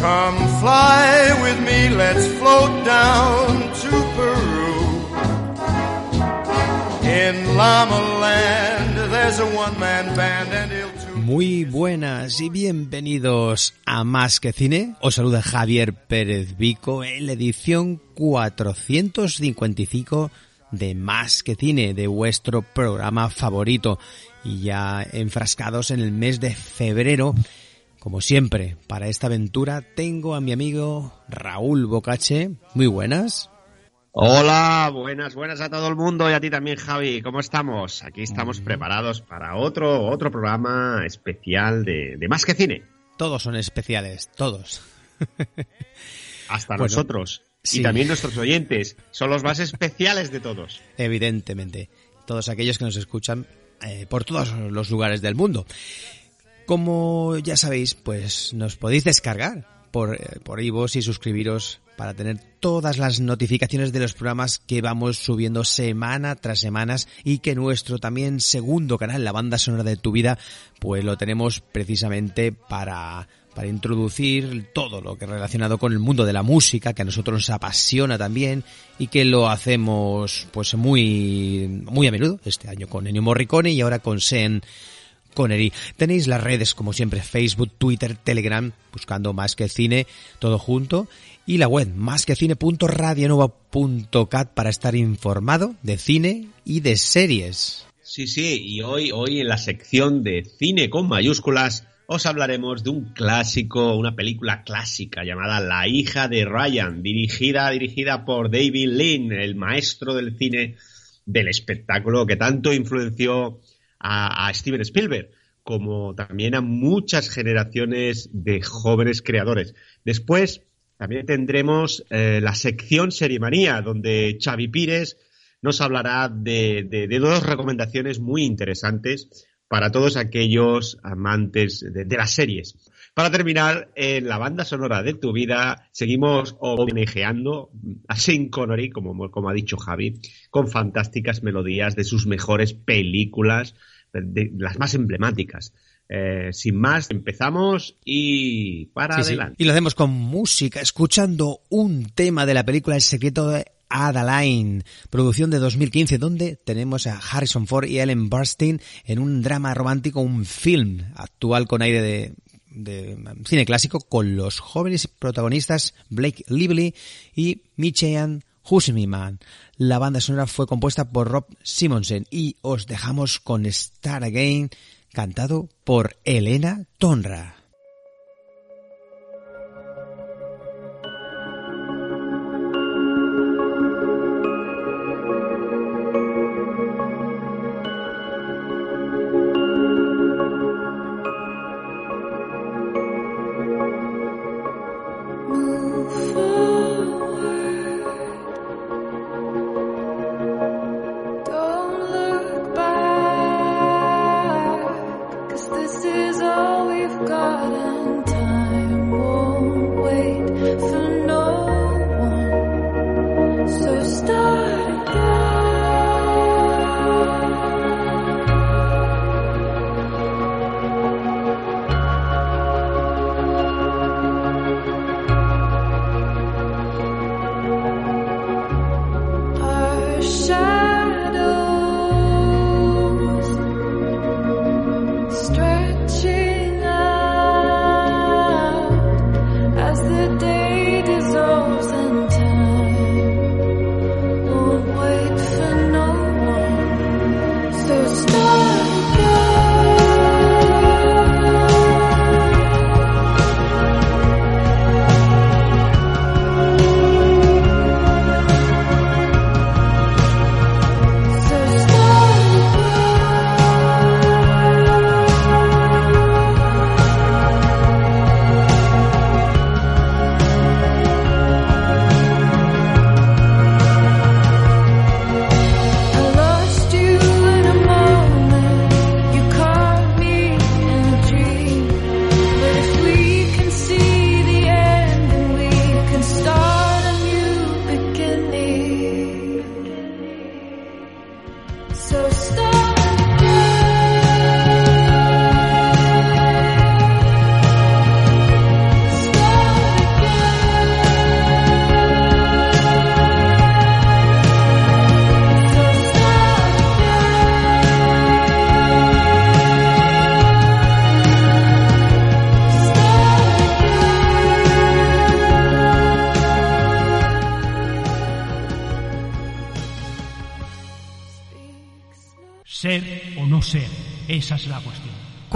Come fly with me, let's float down to Peru. In Land, there's a one-man band and he'll Muy buenas y bienvenidos a Más que Cine. Os saluda Javier Pérez Vico en la edición 455 de Más que Cine, de vuestro programa favorito. Y ya enfrascados en el mes de febrero, como siempre, para esta aventura tengo a mi amigo Raúl Bocache. Muy buenas. Hola, buenas, buenas a todo el mundo y a ti también, Javi. ¿Cómo estamos? Aquí estamos preparados para otro, otro programa especial de, de Más que Cine. Todos son especiales, todos. Hasta Bueno, nosotros. sí. Y también nuestros oyentes. Son los más especiales de todos. evidentemente. Todos aquellos que nos escuchan eh, por todos los lugares del mundo. Como ya sabéis, pues nos podéis descargar por, eh, por iVoox y suscribiros para tener todas las notificaciones de los programas que vamos subiendo semana tras semanas y que nuestro también segundo canal, la banda sonora de tu vida, pues lo tenemos precisamente para para introducir todo lo que relacionado con el mundo de la música, que a nosotros nos apasiona también y que lo hacemos pues muy muy a menudo, este año con Ennio Morricone y ahora con Sean Connery. Tenéis las redes como siempre, Facebook, Twitter, Telegram, buscando más que cine, todo junto, y la web más que cine.radionova.cat para estar informado de cine y de series. Sí, sí, y hoy, hoy en la sección de cine con mayúsculas os hablaremos de un clásico, una película clásica llamada La hija de Ryan, dirigida, dirigida por David Lean, el maestro del cine del espectáculo que tanto influenció a, Steven Spielberg, como también a muchas generaciones de jóvenes creadores. Después también tendremos eh, la sección Serimanía, donde Xavi Pires nos hablará de, de- dos recomendaciones muy interesantes para todos aquellos amantes de las series. Para terminar, en la banda sonora de tu vida, seguimos homenajeando a Sean Connery, como, como ha dicho Javi, con fantásticas melodías de sus mejores películas, de, de las más emblemáticas. Eh, sin más, empezamos y para Sí, sí. adelante. Y lo hacemos con música, escuchando un tema de la película El secreto de Adaline, producción de 2015, donde tenemos a Harrison Ford y Ellen Burstyn en un drama romántico, un film actual con aire de, de um, cine clásico, con los jóvenes protagonistas Blake Lively y Michian Husmiman. La banda sonora fue compuesta por Rob Simonsen y os dejamos con Star Again, cantado por Elena Tonra.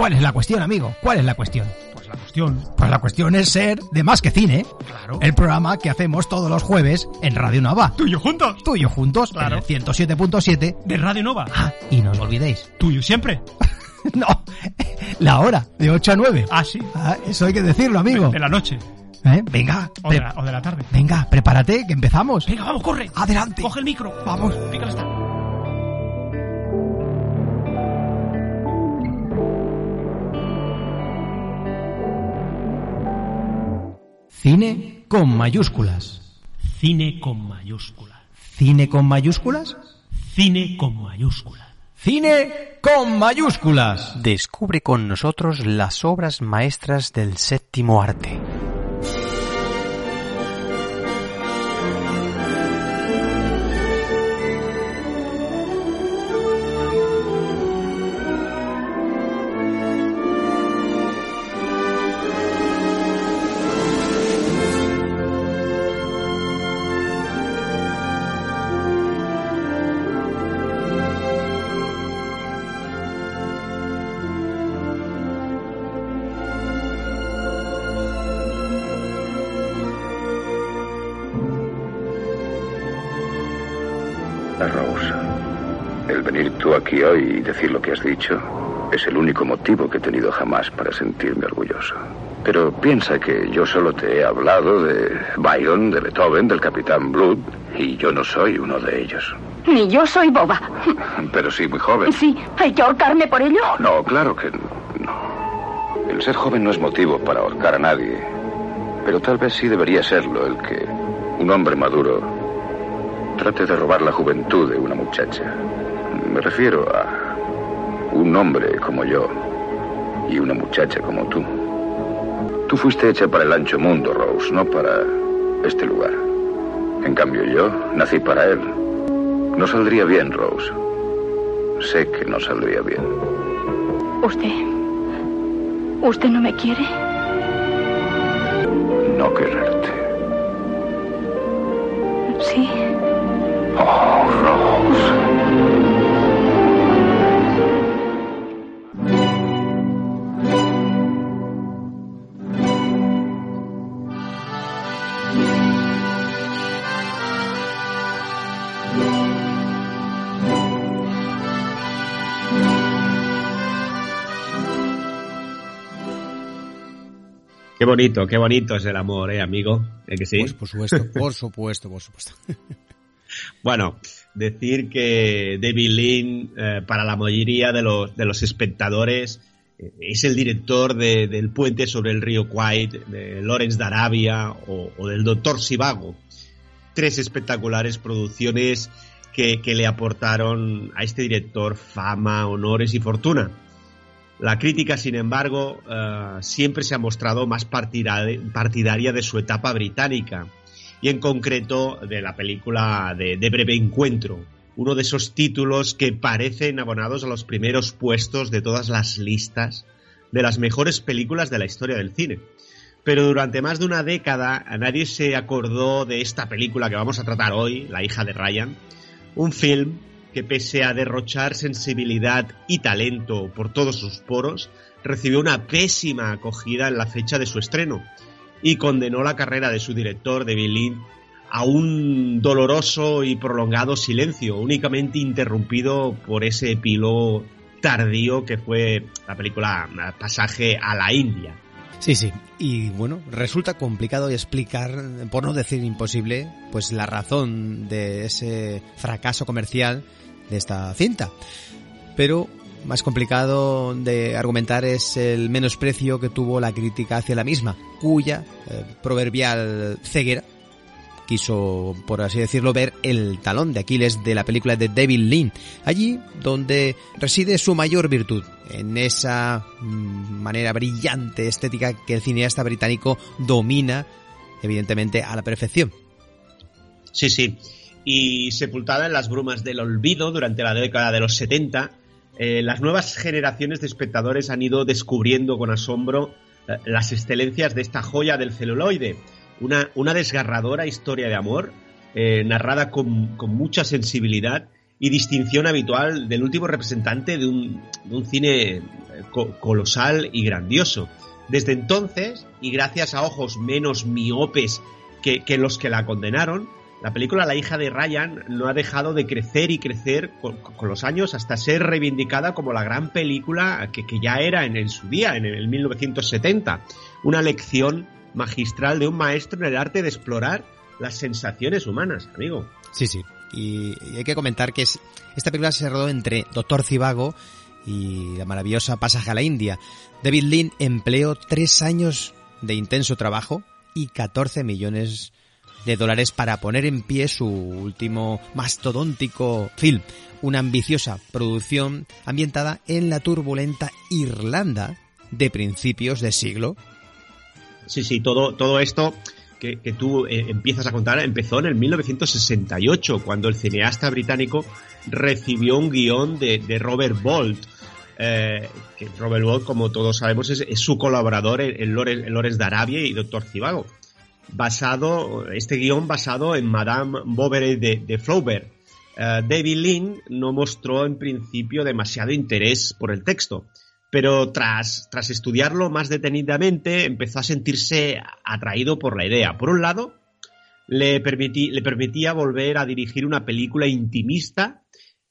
¿Cuál es la cuestión, amigo? ¿Cuál es la cuestión? Pues la cuestión, Pues la cuestión es ser de más que cine. claro. El programa que hacemos todos los jueves en Radio Nova. tuyo juntos. Tuyo juntos, Claro. en el 107.7. De Radio Nova. Ah, y no os olvidéis. Tuyo siempre. no, la hora, de 8 a 9. Ah, sí. Ah, eso hay que decirlo, amigo. De la noche. ¿Eh? Venga, O de pre- la, o de la tarde. venga, prepárate, que empezamos. Venga, vamos, corre. Adelante. Coge el micro. Vamos. Venga, está. Cine con mayúsculas. Cine con mayúscula. ¿Cine con mayúsculas? Cine con mayúscula. Cine con mayúsculas. Descubre con nosotros las obras maestras del séptimo arte. Aquí hoy y decir lo que has dicho es el único motivo que he tenido jamás para sentirme orgulloso. Pero piensa que yo solo te he hablado de Byron, de Beethoven, del Capitán Blood, y yo no soy uno de ellos. Ni yo soy boba. Pero sí muy joven. Sí, ¿hay que ahorcarme por ello? No, claro que no. El ser joven no es motivo para ahorcar a nadie. Pero tal vez sí debería serlo el que un hombre maduro trate de robar la juventud de una muchacha. Me refiero a un hombre como yo y una muchacha como tú. Tú fuiste hecha para el ancho mundo, Rose, no para este lugar. En cambio yo nací para él. No saldría bien, Rose. Sé que no saldría bien. ¿Usted... ¿Usted no me quiere? No quererte. Qué bonito, qué bonito es el amor, ¿eh, amigo? ¿Eh que sí? Pues por supuesto, por supuesto, por supuesto. Bueno, decir que David Lean, eh, para la mayoría de los, de los espectadores, eh, es el director de- del Puente sobre el río Kwai, de Lawrence de Arabia o, o del Doctor Sivago. Tres espectaculares producciones que, que le aportaron a este director fama, honores y fortuna. La crítica, sin embargo, eh, siempre se ha mostrado más partida- partidaria de su etapa británica y en concreto de la película de, Breve Encuentro, uno de esos títulos que parecen abonados a los primeros puestos de todas las listas de las mejores películas de la historia del cine. Pero durante más de una década nadie se acordó de esta película que vamos a tratar hoy, La hija de Ryan, un film que pese a derrochar sensibilidad y talento por todos sus poros, recibió una pésima acogida en la fecha de su estreno y condenó la carrera de su director, David Lean, a un doloroso y prolongado silencio, únicamente interrumpido por ese epílogo tardío que fue la película Pasaje a la India. Sí, sí. Y bueno, resulta complicado explicar, por no decir imposible, pues la razón de ese fracaso comercial de esta cinta. Pero más complicado de argumentar es el menosprecio que tuvo la crítica hacia la misma, cuya eh, proverbial ceguera quiso, por así decirlo, ver el talón de Aquiles de la película de David Lean, allí donde reside su mayor virtud, en esa mm, manera brillante estética que el cineasta británico domina, evidentemente, a la perfección. Sí, sí. Y sepultada en las brumas del olvido durante la década de los 70, eh, las nuevas generaciones de espectadores han ido descubriendo con asombro eh, las excelencias de esta joya del celuloide. Una, una desgarradora historia de amor, eh, narrada con, con mucha sensibilidad y distinción habitual del último representante de un, un cine co- colosal y grandioso. Desde entonces, y gracias a ojos menos miopes que, que los que la condenaron, la película La hija de Ryan no ha dejado de crecer y crecer con, los años hasta ser reivindicada como la gran película que, que ya era en, su día, en el 1970. Una lección magistral de un maestro en el arte de explorar las sensaciones humanas, amigo. Sí, sí. Y, hay que comentar que es, esta película se rodó entre Doctor Cibago y la maravillosa Pasaje a la India. David Lean empleó tres años de intenso trabajo y 14 millones de dólares para poner en pie su último mastodóntico film, una ambiciosa producción ambientada en la turbulenta Irlanda de principios de siglo. Sí, sí, todo, todo esto que, que tú eh, empiezas a contar empezó en el 1968, cuando el cineasta británico recibió un guion de, de Robert Bolt. eh, que Robert Bolt, como todos sabemos, es, su colaborador en, en Lores de Arabia y Doctor Cibago. Basado, este guion basado en Madame Bovary de, Flaubert. Eh, David Lean no mostró en principio demasiado interés por el texto, pero tras, tras estudiarlo más detenidamente empezó a sentirse atraído por la idea. Por un lado, le, le permitía volver a dirigir una película intimista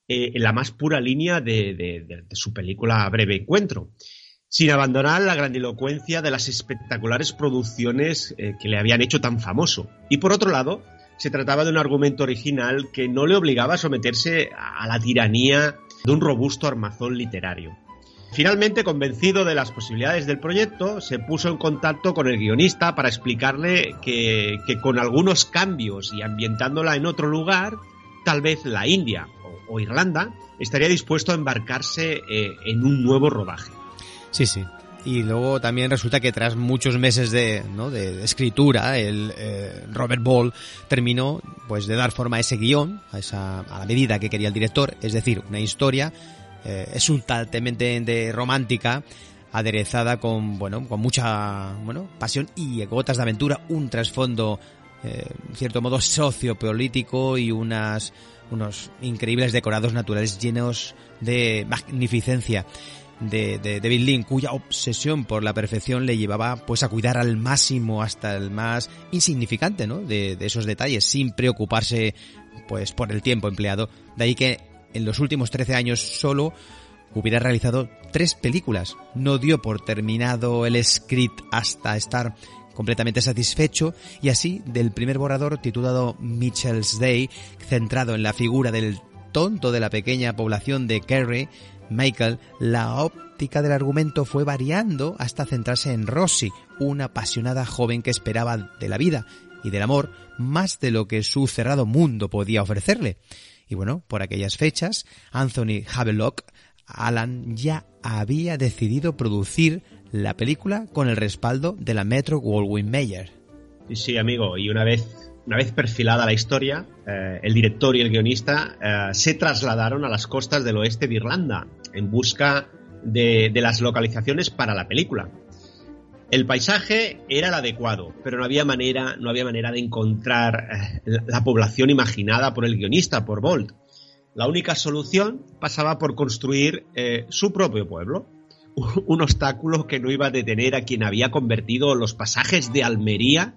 eh, en la más pura línea de- de su película Breve Encuentro, sin abandonar la grandilocuencia de las espectaculares producciones eh, que le habían hecho tan famoso. Y por otro lado, se trataba de un argumento original que no le obligaba a someterse a la tiranía de un robusto armazón literario. Finalmente, convencido de las posibilidades del proyecto, se puso en contacto con el guionista para explicarle que, con algunos cambios y ambientándola en otro lugar, tal vez la India o, o Irlanda, estaría dispuesto a embarcarse eh, en un nuevo rodaje. Sí, sí. Y luego también resulta que tras muchos meses de, ¿no? de, escritura, el eh, Robert Ball terminó pues de dar forma a ese guion, a, esa, a la medida que quería el director, es decir, una historia eh, exultantemente romántica, aderezada con, bueno, con mucha, bueno, pasión y gotas de aventura, un trasfondo, eh, en cierto modo, sociopolítico y unas, unos increíbles decorados naturales llenos de magnificencia de, de David Lean, cuya obsesión por la perfección le llevaba pues a cuidar al máximo hasta el más insignificante, ¿no? De, de esos detalles, sin preocuparse pues por el tiempo empleado. De ahí que en los últimos 13 años solo hubiera realizado tres películas. No dio por terminado el script hasta estar completamente satisfecho y así del primer borrador titulado Mitchell's Day, centrado en la figura del tonto de la pequeña población de Kerry, Michael, la óptica del argumento fue variando hasta centrarse en Rosie, una apasionada joven que esperaba de la vida y del amor más de lo que su cerrado mundo podía ofrecerle. Y bueno, por aquellas fechas, Anthony Havelock, Alan ya había decidido producir la película con el respaldo de la Metro Goldwyn Mayer. Sí, amigo, y una vez, una vez perfilada la historia, eh, el director y el guionista eh, se trasladaron a las costas del oeste de Irlanda en busca de, las localizaciones para la película. El paisaje era el adecuado, pero no había manera, no había manera de encontrar eh, la, la población imaginada por el guionista, por Bolt. La única solución pasaba por construir eh, su propio pueblo, un obstáculo que no iba a detener a quien había convertido los pasajes de Almería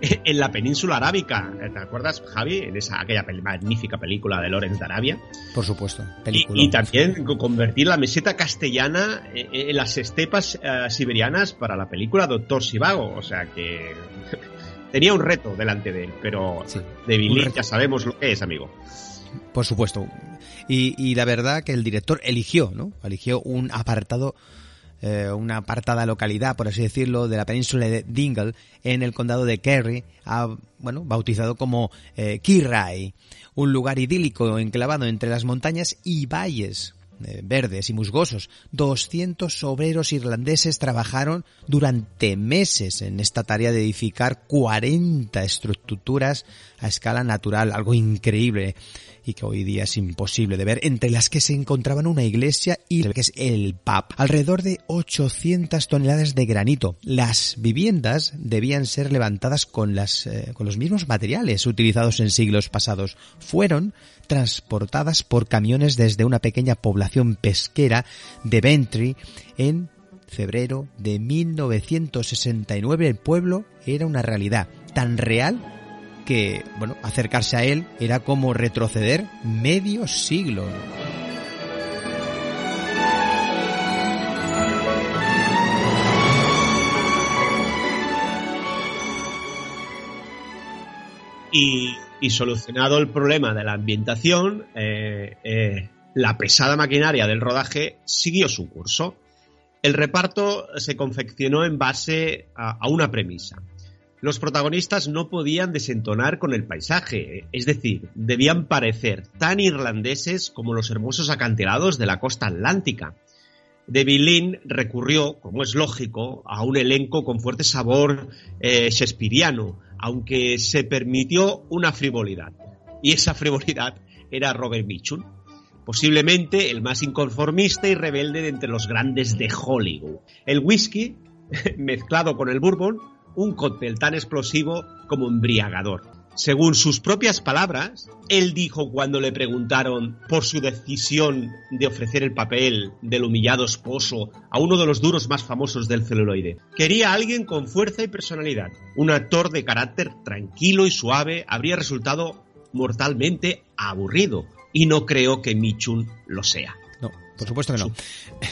en la península arábica. ¿Te acuerdas, Javi? En esa aquella magnífica película de Lorenz de Arabia. Por supuesto, película. y también co- convertir la meseta castellana eh, en las estepas eh, siberianas para la película Doctor Sivago. O sea que tenía un reto delante de él, pero Lean reto. ya sabemos lo que es, amigo. Por supuesto. Y, y la verdad que el director eligió, ¿no? Eligió un apartado, eh, una apartada localidad, por así decirlo, de la península de Dingle, en el condado de Kerry, a- bueno, bautizado como eh, un lugar idílico enclavado entre las montañas y valles eh, verdes y musgosos. 200 obreros irlandeses trabajaron durante meses en esta tarea de edificar 40 estructuras a escala natural, algo increíble y que hoy día es imposible de ver, entre las que se encontraban una iglesia y el que es el pub. Alrededor de 800 toneladas de granito. Las viviendas debían ser levantadas con las eh, con los mismos materiales utilizados en siglos pasados. Fueron transportadas por camiones desde una pequeña población pesquera de Bentry en febrero de 1969 el pueblo era una realidad tan real que, bueno, acercarse a él era como retroceder medio siglo. Y, y solucionado el problema de la ambientación, eh, eh, la pesada maquinaria del rodaje siguió su curso. El reparto se confeccionó en base a, a una premisa. Los protagonistas no podían desentonar con el paisaje, es decir, debían parecer tan irlandeses como los hermosos acantilados de la costa atlántica. David Lynn recurrió, como es lógico, a un elenco con fuerte sabor eh, shakespeariano, aunque se permitió una frivolidad. Y esa frivolidad era Robert Mitchum, posiblemente el más inconformista y rebelde de entre los grandes de Hollywood. El whisky, mezclado con el bourbon, un cóctel tan explosivo como embriagador. Según sus propias palabras, él dijo cuando le preguntaron por su decisión de ofrecer el papel del humillado esposo a uno de los duros más famosos del celuloide. Quería a alguien con fuerza y personalidad. Un actor de carácter tranquilo y suave habría resultado mortalmente aburrido. Y no creo que Michun lo sea. No, por supuesto que no.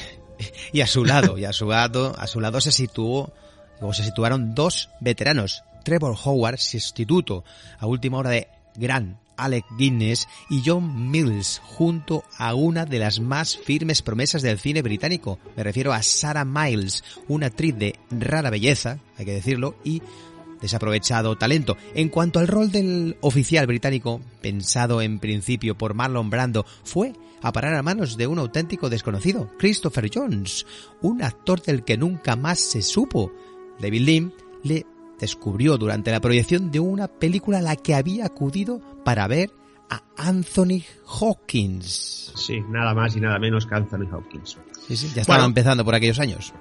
y a su lado, y a su lado, a su lado se situó, o se situaron dos veteranos, Trevor Howard, sustituto a última hora de Grant Alec Guinness y John Mills junto a una de las más firmes promesas del cine británico. Me refiero a Sarah Miles, una actriz de rara belleza, hay que decirlo, y desaprovechado talento. En cuanto al rol del oficial británico, pensado en principio por Marlon Brando, fue a parar a manos de un auténtico desconocido, Christopher Jones, un actor del que nunca más se supo. David Lim le descubrió durante la proyección de una película a la que había acudido para ver a Anthony Hawkins. Sí, nada más y nada menos que Anthony Hawkins. Sí, sí, ya estaba Bueno. empezando por aquellos años.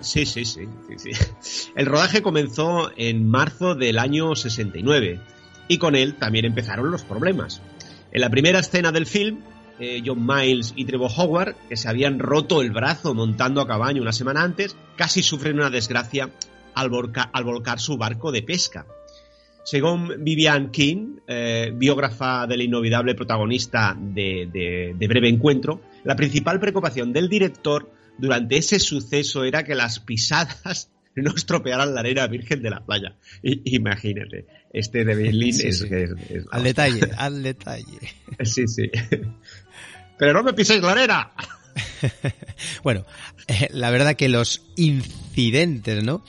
Sí, sí, sí, sí, sí. El rodaje comenzó en marzo del año 69 y con él también empezaron los problemas. En la primera escena del film, eh, John Miles y Trevor Howard, que se habían roto el brazo montando a caballo una semana antes, casi sufren una desgracia al, volca- al volcar su barco de pesca. Según Vivian King, eh, biógrafa del inolvidable protagonista de, de- de Breve Encuentro, la principal preocupación del director durante ese suceso era que las pisadas no estropearan la arena virgen de la playa. I- imagínate, este de Berlín Sí, es, sí. es- es- Al detalle, al detalle. Sí, sí. Pero no me piséis la arena. Bueno, eh, la verdad que los incidentes, ¿no?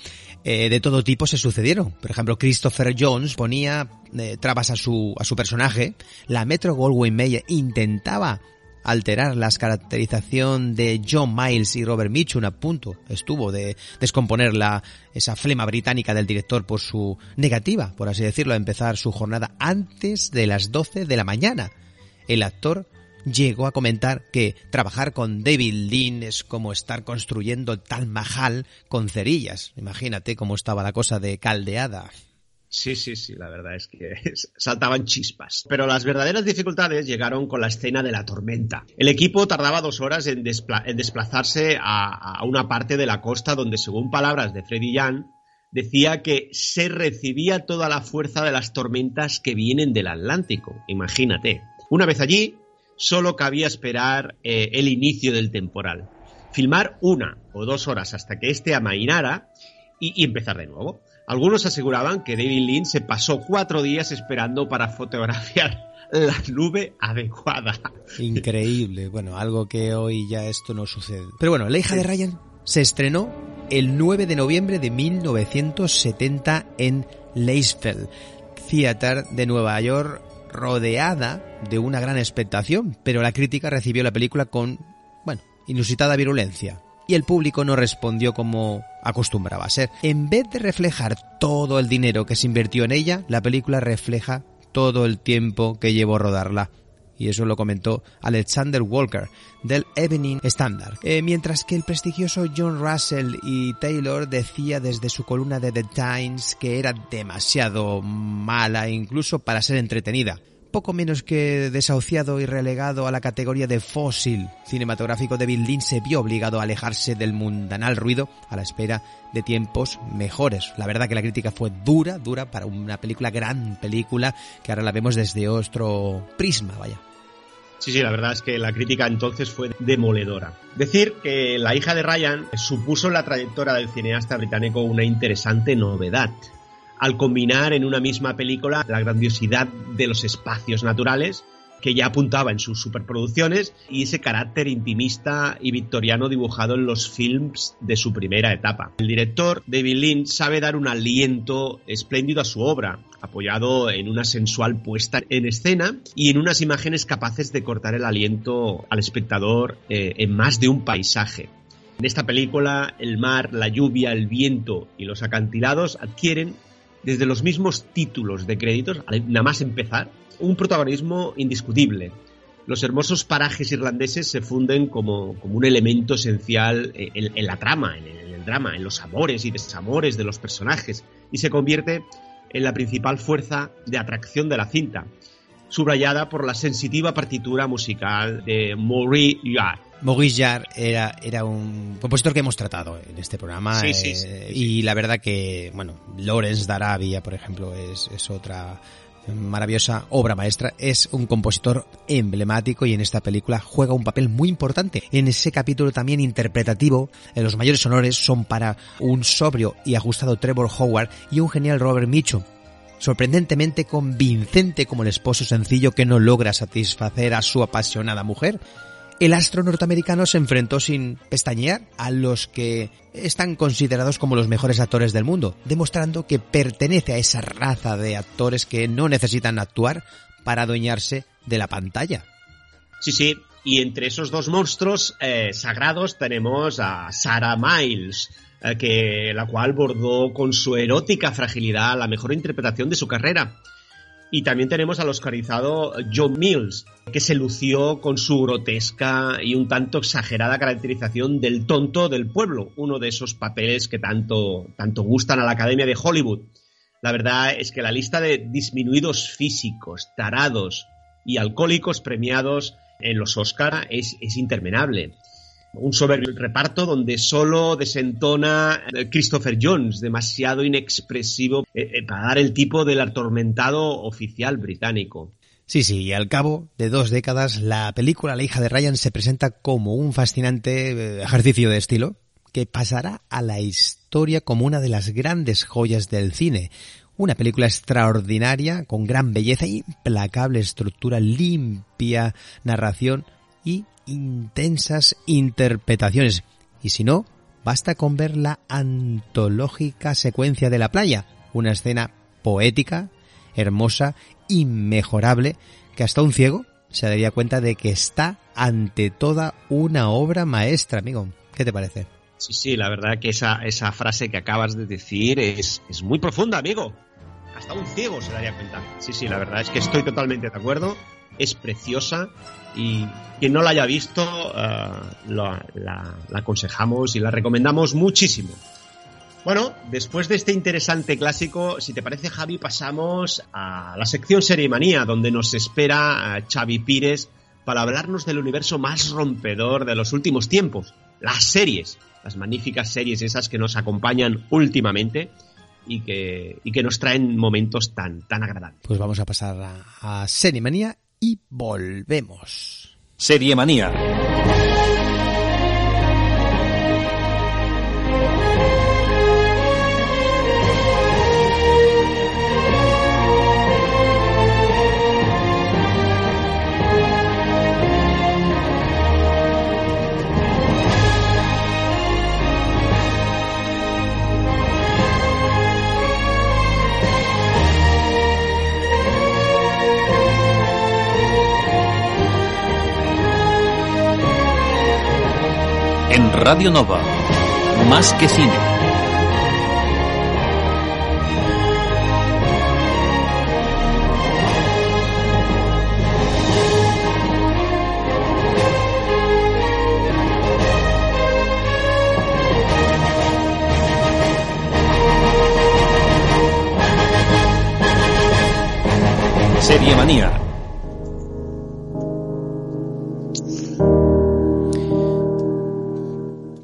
Eh, de todo tipo se sucedieron. Por ejemplo, Christopher Jones ponía eh, trabas a su, a su personaje. La Metro Goldwyn Mayer intentaba alterar la caracterización de John Miles y Robert Mitchum a punto estuvo de descomponer la, esa flema británica del director por su negativa, por así decirlo, a empezar su jornada antes de las 12 de la mañana. El actor llegó a comentar que trabajar con David Lean es como estar construyendo tal Mahal con cerillas. Imagínate cómo estaba la cosa de caldeada. Sí, sí, sí, la verdad es que saltaban chispas. Pero las verdaderas dificultades llegaron con la escena de la tormenta. El equipo tardaba dos horas en, despla- en desplazarse a, a una parte de la costa donde, según palabras de Freddy Young, decía que se recibía toda la fuerza de las tormentas que vienen del Atlántico. Imagínate. Una vez allí, solo cabía esperar eh, el inicio del temporal. Filmar una o dos horas hasta que éste amainara y, y empezar de nuevo. Algunos aseguraban que David Lynn se pasó cuatro días esperando para fotografiar la nube adecuada. Increíble. Bueno, algo que hoy ya esto no sucede. Pero bueno, La hija de Ryan se estrenó el 9 de noviembre de 1970 en Leisfeld Theater de Nueva York, rodeada de una gran expectación, pero la crítica recibió la película con inusitada virulencia. Y el público no respondió como acostumbraba a ser. En vez de reflejar todo el dinero que se invirtió en ella, la película refleja todo el tiempo que llevó rodarla. Y eso lo comentó Alexander Walker del Evening Standard. Eh, mientras que el prestigioso John Russell y Taylor decía desde su columna de The Times que era demasiado mala incluso para ser entretenida poco menos que desahuciado y relegado a la categoría de fósil cinematográfico, David Lynch se vio obligado a alejarse del mundanal ruido a la espera de tiempos mejores. La verdad que la crítica fue dura, dura para una película, gran película, que ahora la vemos desde otro prisma, vaya. Sí, sí, la verdad es que la crítica entonces fue demoledora. Decir que La hija de Ryan supuso en la trayectoria del cineasta británico una interesante novedad al combinar en una misma película la grandiosidad de los espacios naturales que ya apuntaba en sus superproducciones y ese carácter intimista y victoriano dibujado en los films de su primera etapa. El director David Lynch sabe dar un aliento espléndido a su obra, apoyado en una sensual puesta en escena y en unas imágenes capaces de cortar el aliento al espectador eh, en más de un paisaje. En esta película, el mar, la lluvia, el viento y los acantilados adquieren desde los mismos títulos de créditos, nada más empezar, un protagonismo indiscutible. Los hermosos parajes irlandeses se funden como, como un elemento esencial en, la trama, en el, en el drama, en los amores y desamores de los personajes, y se convierte en la principal fuerza de atracción de la cinta, subrayada por la sensitiva partitura musical de Maurice Jarre. Maurice Jarre era, era un compositor que hemos tratado en este programa sí, eh, sí, sí. y la verdad que, bueno, Lawrence Darabia, por ejemplo, es, es otra maravillosa obra maestra, es un compositor emblemático y en esta película juega un papel muy importante. En ese capítulo también interpretativo, eh, los mayores honores son para un sobrio y ajustado Trevor Howard y un genial Robert Mitchum, sorprendentemente convincente como el esposo sencillo que no logra satisfacer a su apasionada mujer. El astro norteamericano se enfrentó sin pestañear a los que están considerados como los mejores actores del mundo, demostrando que pertenece a esa raza de actores que no necesitan actuar para adueñarse de la pantalla. Sí, sí. Y entre esos dos monstruos eh, sagrados tenemos a Sarah Miles, eh, que, la cual bordó con su erótica fragilidad la mejor interpretación de su carrera. Y también tenemos al oscarizado John Mills, que se lució con su grotesca y un tanto exagerada caracterización del tonto del pueblo, uno de esos papeles que tanto, tanto gustan a la Academia de Hollywood. La verdad es que la lista de disminuidos físicos, tarados y alcohólicos premiados en los Oscar es, es interminable. Un soberbio reparto donde solo desentona eh, Christopher Jones, demasiado inexpresivo eh, eh, para dar el tipo del atormentado oficial británico. Sí, sí, y al cabo de dos décadas, la película La hija de Ryan se presenta como un fascinante ejercicio de estilo que pasará a la historia como una de las grandes joyas del cine. Una película extraordinaria, con gran belleza, implacable estructura, limpia narración intensas interpretaciones. Y si no, basta con ver la antológica secuencia de la playa, una escena poética, hermosa, inmejorable, que hasta un ciego se daría cuenta de que está ante toda una obra maestra, amigo. ¿Qué te parece? Sí, sí, la verdad que esa, esa frase que acabas de decir es, es muy profunda, amigo. Hasta un ciego se daría cuenta. Sí, sí, la verdad es que estoy totalmente de acuerdo. Es preciosa y quien no la haya visto la, la- la aconsejamos y la recomendamos muchísimo. Bueno, después de este interesante clásico, si te parece Javi, pasamos a la sección Serie Manía, donde nos espera eh, Xavi Pires para hablarnos del universo más rompedor de los últimos tiempos, las series, las magníficas series esas que nos acompañan últimamente y que, y que nos traen momentos tan, tan agradables. Pues vamos a pasar a, a Serie Manía y volvemos. Serie Manía. Radio Nova. Más que cine. Serie Manía.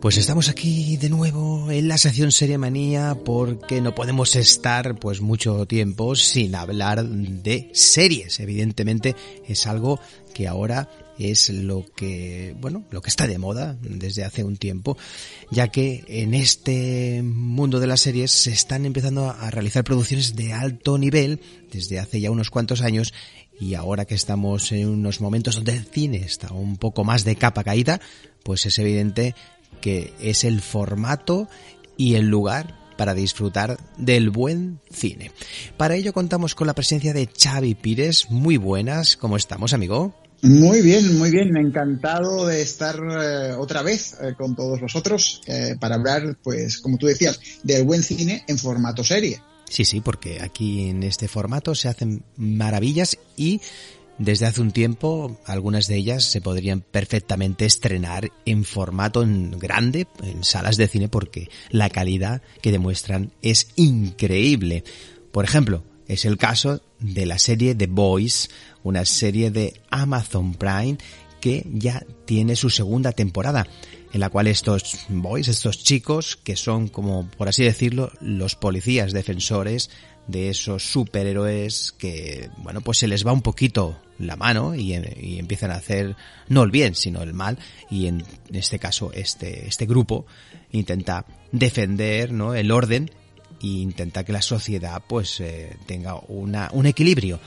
Pues estamos aquí de nuevo en la sección Serie Manía porque no podemos estar pues mucho tiempo sin hablar de series. Evidentemente es algo que ahora es lo que, bueno, lo que está de moda desde hace un tiempo, ya que en este mundo de las series se están empezando a realizar producciones de alto nivel desde hace ya unos cuantos años y ahora que estamos en unos momentos donde el cine está un poco más de capa caída, pues es evidente que es el formato y el lugar para disfrutar del buen cine. Para ello contamos con la presencia de Xavi Pires. Muy buenas, ¿cómo estamos, amigo? Muy bien, muy bien. Encantado de estar eh, otra vez eh, con todos vosotros eh, para hablar, pues, como tú decías, del buen cine en formato serie. Sí, sí, porque aquí en este formato se hacen maravillas y desde hace un tiempo algunas de ellas se podrían perfectamente estrenar en formato en grande en salas de cine porque la calidad que demuestran es increíble. Por ejemplo, es el caso de la serie The Boys, una serie de Amazon Prime que ya tiene su segunda temporada, en la cual estos boys, estos chicos, que son como, por así decirlo, los policías defensores de esos superhéroes que, bueno, pues se les va un poquito la mano y, y, empiezan a hacer no el bien, sino el mal. Y en este caso, este, este grupo intenta defender, ¿no? El orden e intenta que la sociedad, pues, eh, tenga una, un equilibrio.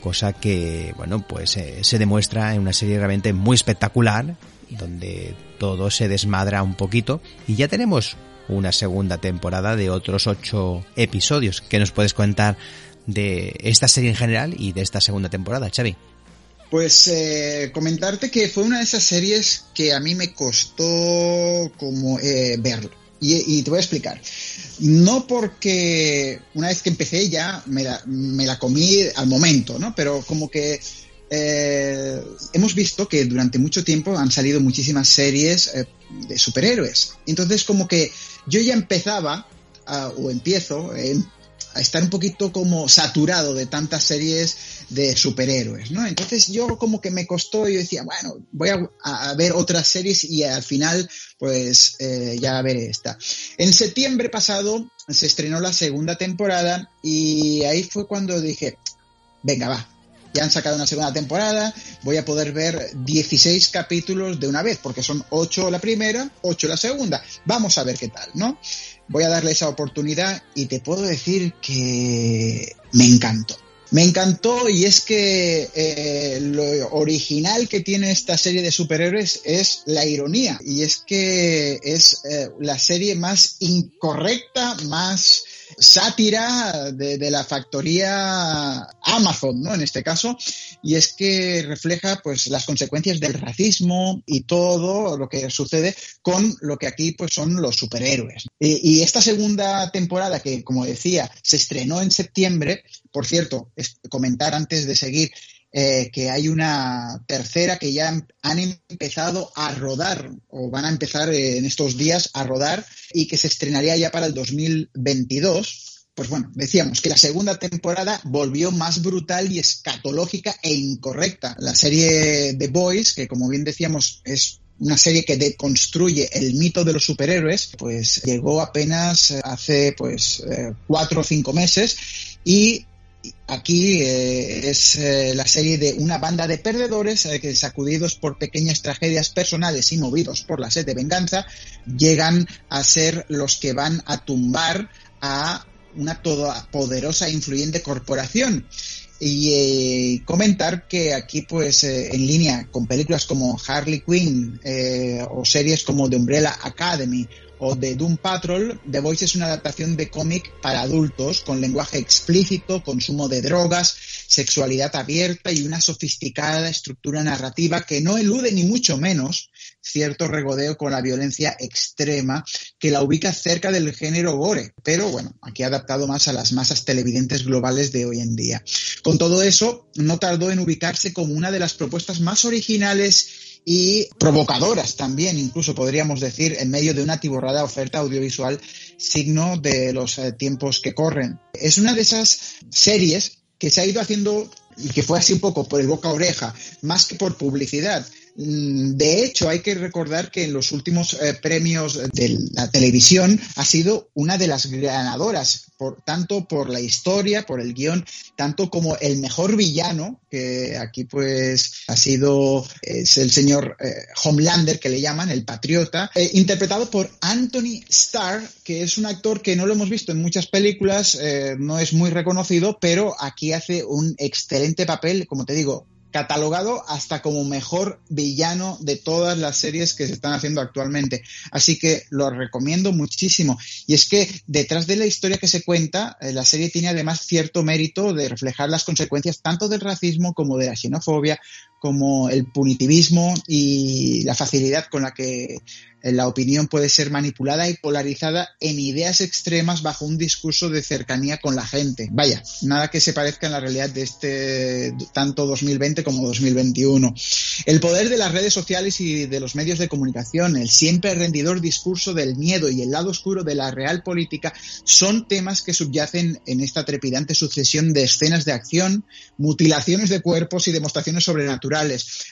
Cosa que, bueno, pues eh, se demuestra en una serie realmente muy espectacular, donde todo se desmadra un poquito. Y ya tenemos una segunda temporada de otros ocho episodios. ¿Qué nos puedes contar de esta serie en general y de esta segunda temporada, Xavi? Pues eh, comentarte que fue una de esas series que a mí me costó como eh, verlo. Y, te voy a explicar. No porque una vez que empecé ya me la, me la comí al momento, ¿no? Pero como que eh, hemos visto que durante mucho tiempo han salido muchísimas series eh, de superhéroes. Entonces como que yo ya empezaba, o empiezo, eh, a estar un poquito como saturado de tantas series de superhéroes, ¿no? Entonces yo como que me costó, yo decía, bueno, voy a, a ver otras series y al final, pues eh, ya veré esta. En septiembre pasado se estrenó la segunda temporada y ahí fue cuando dije, venga, va, ya han sacado una segunda temporada, voy a poder ver 16 capítulos de una vez, porque son 8 la primera, 8 la segunda. Vamos a ver qué tal, ¿no? Voy a darle esa oportunidad y te puedo decir que me encantó. Me encantó y es que eh, lo original que tiene esta serie de superhéroes es la ironía y es que es eh, la serie más incorrecta, más sátira de, la factoría Amazon, ¿no? En este caso, y es que refleja pues las consecuencias del racismo y todo lo que sucede con lo que aquí pues son los superhéroes. Y, esta segunda temporada que, como decía, se estrenó en septiembre, por cierto, comentar antes de seguir eh, que hay una tercera que ya han empezado a rodar o van a empezar en estos días a rodar y que se estrenaría ya para el 2022. Pues bueno, decíamos que la segunda temporada volvió más brutal y escatológica e incorrecta. La serie The Boys, que como bien decíamos es una serie que deconstruye el mito de los superhéroes, pues llegó apenas hace pues eh, cuatro o cinco meses y aquí eh, es eh, la serie de una banda de perdedores eh, que, sacudidos por pequeñas tragedias personales y movidos por la sed de venganza, llegan a ser los que van a tumbar a una todopoderosa e influyente corporación. Y comentar que aquí, pues, en línea con películas como Harley Quinn o series como The Umbrella Academy o de Doom Patrol, The Voice es una adaptación de cómic para adultos con lenguaje explícito, consumo de drogas, sexualidad abierta y una sofisticada estructura narrativa que no elude ni mucho menos cierto regodeo con la violencia extrema que la ubica cerca del género gore, pero bueno, aquí adaptado más a las masas televidentes globales de hoy en día. Con todo eso, no tardó en ubicarse como una de las propuestas más originales y provocadoras también, incluso podríamos decir, en medio de una tiborrada oferta audiovisual signo de los eh, tiempos que corren. Es una de esas series que se ha ido haciendo y que fue así un poco por el boca a oreja, más que por publicidad. Mm, De hecho, hay que recordar que en los últimos eh, premios de la televisión ha sido una de las ganadoras, por, tanto por la historia, por el guion, tanto como el mejor villano, que aquí pues ha sido es el señor eh, Homelander, que le llaman, el patriota, eh, interpretado por Anthony Starr, que es un actor que no lo hemos visto en muchas películas, no es muy reconocido, pero aquí hace un excelente papel, como te digo, catalogado hasta como mejor villano de todas las series que se están haciendo actualmente. Así que lo recomiendo muchísimo. Y es que detrás de la historia que se cuenta, eh, la serie tiene además cierto mérito de reflejar las consecuencias tanto del racismo como de la xenofobia, como el punitivismo y la facilidad con la que eh, la opinión puede ser manipulada y polarizada en ideas extremas bajo un discurso de cercanía con la gente. Vaya, nada que se parezca en la realidad de este tanto 2020 como 2021. El poder de las redes sociales y de los medios de comunicación, el siempre rendidor discurso del miedo y el lado oscuro de la real política son temas que subyacen en esta trepidante sucesión de escenas de acción, mutilaciones de cuerpos y demostraciones sobrenaturales,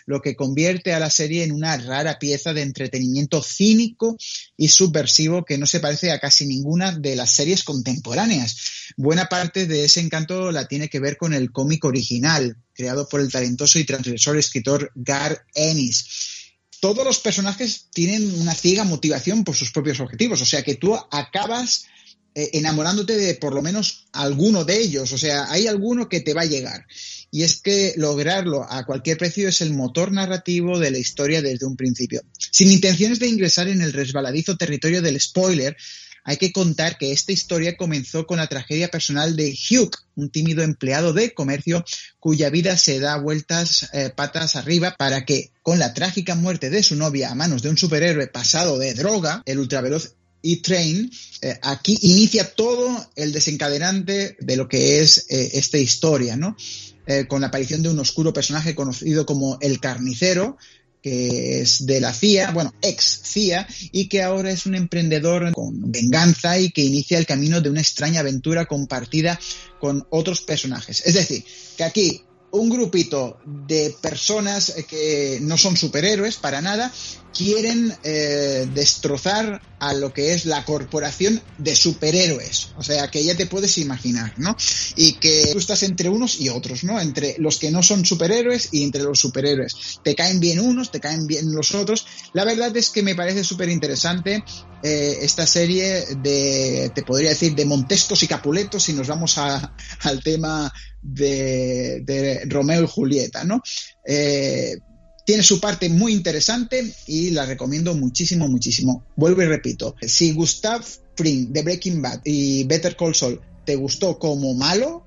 lo que convierte a la serie en una rara pieza de entretenimiento cínico y subversivo que no se parece a casi ninguna de las series contemporáneas. Buena parte de ese encanto la tiene que ver con el cómic original, creado por el talentoso y transgresor escritor Gar Ennis. Todos los personajes tienen una ciega motivación por sus propios objetivos, o sea que tú acabas eh, enamorándote de por lo menos alguno de ellos, o sea, hay alguno que te va a llegar. Y es que lograrlo a cualquier precio es el motor narrativo de la historia desde un principio. Sin intenciones de ingresar en el resbaladizo territorio del spoiler, hay que contar que esta historia comenzó con la tragedia personal de Hugh, un tímido empleado de comercio cuya vida se da vueltas eh, patas arriba para que, con la trágica muerte de su novia a manos de un superhéroe pasado de droga, el ultraveloz E-Train, eh, aquí inicia todo el desencadenante de lo que es eh, esta historia, ¿no? Eh, con la aparición de un oscuro personaje conocido como el carnicero, que es de la CIA, bueno, ex CIA, y que ahora es un emprendedor con venganza y que inicia el camino de una extraña aventura compartida con otros personajes. Es decir, que aquí un grupito de personas que no son superhéroes para nada quieren eh, destrozar a lo que es la corporación de superhéroes. O sea, que ya te puedes imaginar, ¿no? Y que tú estás entre unos y otros, ¿no? Entre los que no son superhéroes y entre los superhéroes. Te caen bien unos, te caen bien los otros. La verdad es que me parece súper interesante eh, esta serie de, te podría decir, de Montescos y Capuletos si nos vamos al tema de, de, Romeo y Julieta, ¿no? Eh, tiene su parte muy interesante y la recomiendo muchísimo, muchísimo. Vuelvo y repito, si Gustav Fring de Breaking Bad y Better Call Saul te gustó como malo,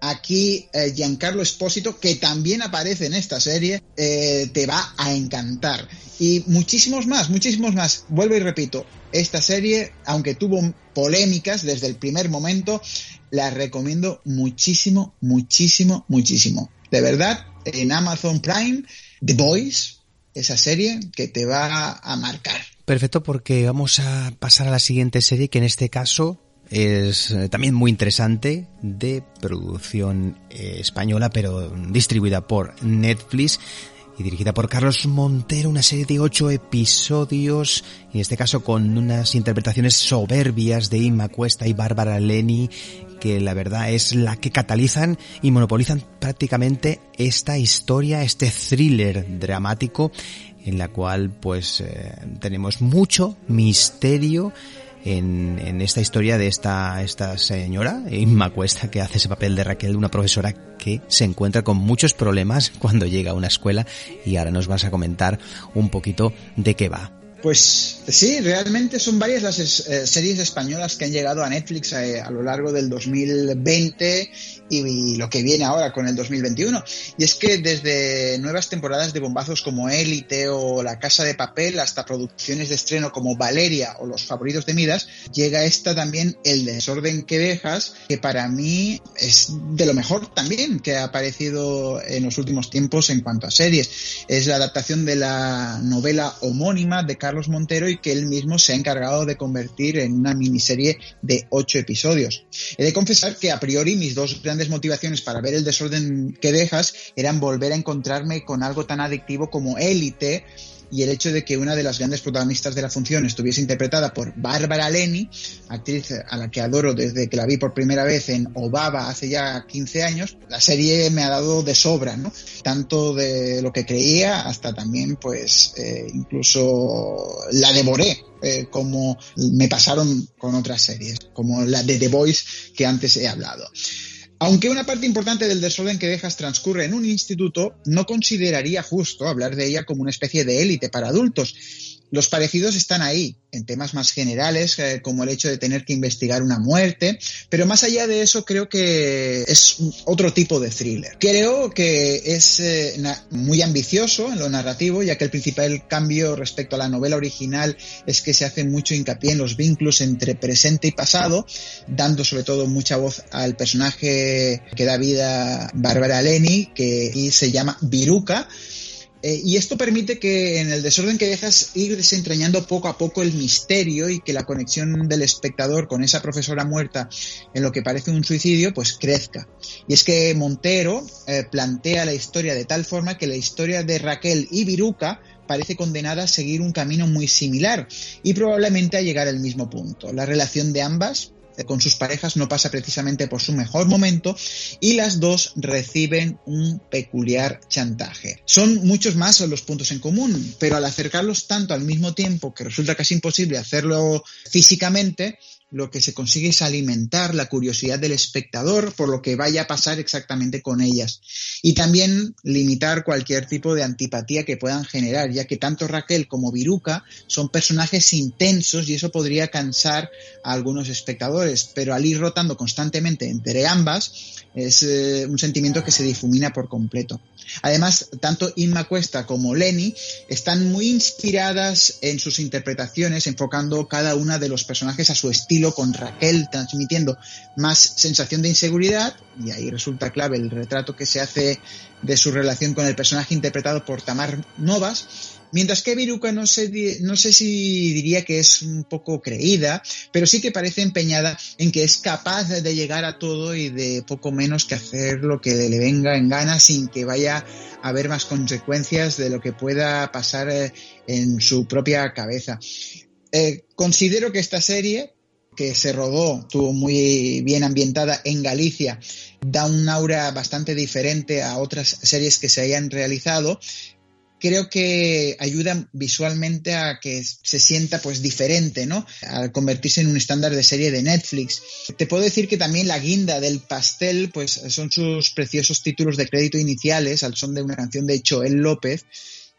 aquí eh, Giancarlo Espósito, que también aparece en esta serie, eh, te va a encantar. Y muchísimos más, muchísimos más. Vuelvo y repito, esta serie, aunque tuvo polémicas desde el primer momento, la recomiendo muchísimo, muchísimo, muchísimo. De verdad, en Amazon Prime, The Boys, esa serie que te va a marcar. Perfecto, porque vamos a pasar a la siguiente serie, que en este caso es también muy interesante, de producción eh, española, pero distribuida por Netflix y dirigida por Carlos Montero, una serie de ocho episodios, en este caso con unas interpretaciones soberbias de Inma Cuesta y Bárbara Leni, que la verdad es la que catalizan y monopolizan prácticamente esta historia, este thriller dramático, en la cual pues eh, tenemos mucho misterio, en, esta historia de esta, esta señora, Inma Cuesta, que hace ese papel de Raquel, una profesora que se encuentra con muchos problemas cuando llega a una escuela y ahora nos vas a comentar un poquito de qué va. Pues sí, realmente son varias las eh, series españolas que han llegado a Netflix eh, a lo largo del 2020 y, y, lo que viene ahora con el 2021. Y es que desde nuevas temporadas de bombazos como Élite o La Casa de Papel hasta producciones de estreno como Valeria o Los Favoritos de Midas, llega esta también El Desorden que dejas, que para mí es de lo mejor también que ha aparecido en los últimos tiempos en cuanto a series. Es la adaptación de la novela homónima de Carlos Montero y que él mismo se ha encargado de convertir en una miniserie de ocho episodios. He de confesar que a priori mis dos grandes motivaciones para ver el desorden que dejas eran volver a encontrarme con algo tan adictivo como Élite y el hecho de que una de las grandes protagonistas de la función estuviese interpretada por Bárbara Leni, actriz a la que adoro desde que la vi por primera vez en Obaba hace ya 15 años, la serie me ha dado de sobra, ¿no? Tanto de lo que creía hasta también, pues, eh, incluso la devoré, eh, como me pasaron con otras series, como la de The Voice que antes he hablado. Aunque una parte importante del desorden que dejas transcurre en un instituto, no consideraría justo hablar de ella como una especie de élite para adultos. Los parecidos están ahí, en temas más generales, eh, como el hecho de tener que investigar una muerte, pero más allá de eso creo que es otro tipo de thriller. Creo que es eh, muy ambicioso en lo narrativo, ya que el principal cambio respecto a la novela original es que se hace mucho hincapié en los vínculos entre presente y pasado, dando sobre todo mucha voz al personaje que da vida Bárbara Leni, que se llama Viruca, eh, y esto permite que en el desorden que dejas ir desentrañando poco a poco el misterio y que la conexión del espectador con esa profesora muerta en lo que parece un suicidio pues crezca. Y es que Montero eh, plantea la historia de tal forma que la historia de Raquel y Viruca parece condenada a seguir un camino muy similar y probablemente a llegar al mismo punto. La relación de ambas con sus parejas no pasa precisamente por su mejor momento y las dos reciben un peculiar chantaje. Son muchos más los puntos en común, pero al acercarlos tanto al mismo tiempo que resulta casi imposible hacerlo físicamente, lo que se consigue es alimentar la curiosidad del espectador por lo que vaya a pasar exactamente con ellas. Y también limitar cualquier tipo de antipatía que puedan generar, ya que tanto Raquel como Viruca son personajes intensos y eso podría cansar a algunos espectadores, pero al ir rotando constantemente entre ambas, es eh, un sentimiento que se difumina por completo. Además, tanto Inma Cuesta como Lenny están muy inspiradas en sus interpretaciones, enfocando cada una de los personajes a su estilo, con Raquel transmitiendo más sensación de inseguridad, y ahí resulta clave el retrato que se hace de su relación con el personaje interpretado por Tamar Novas, Mientras que Viruca no sé, no sé si diría que es un poco creída, pero sí que parece empeñada en que es capaz de llegar a todo y de poco menos que hacer lo que le venga en gana sin que vaya a haber más consecuencias de lo que pueda pasar eh, en su propia cabeza. Eh, considero que esta serie, que se rodó, estuvo muy bien ambientada en Galicia, da un aura bastante diferente a otras series que se hayan realizado creo que ayuda visualmente a que se sienta pues diferente, ¿no? Al convertirse en un estándar de serie de Netflix. Te puedo decir que también la guinda del pastel pues son sus preciosos títulos de crédito iniciales al son de una canción de Joel López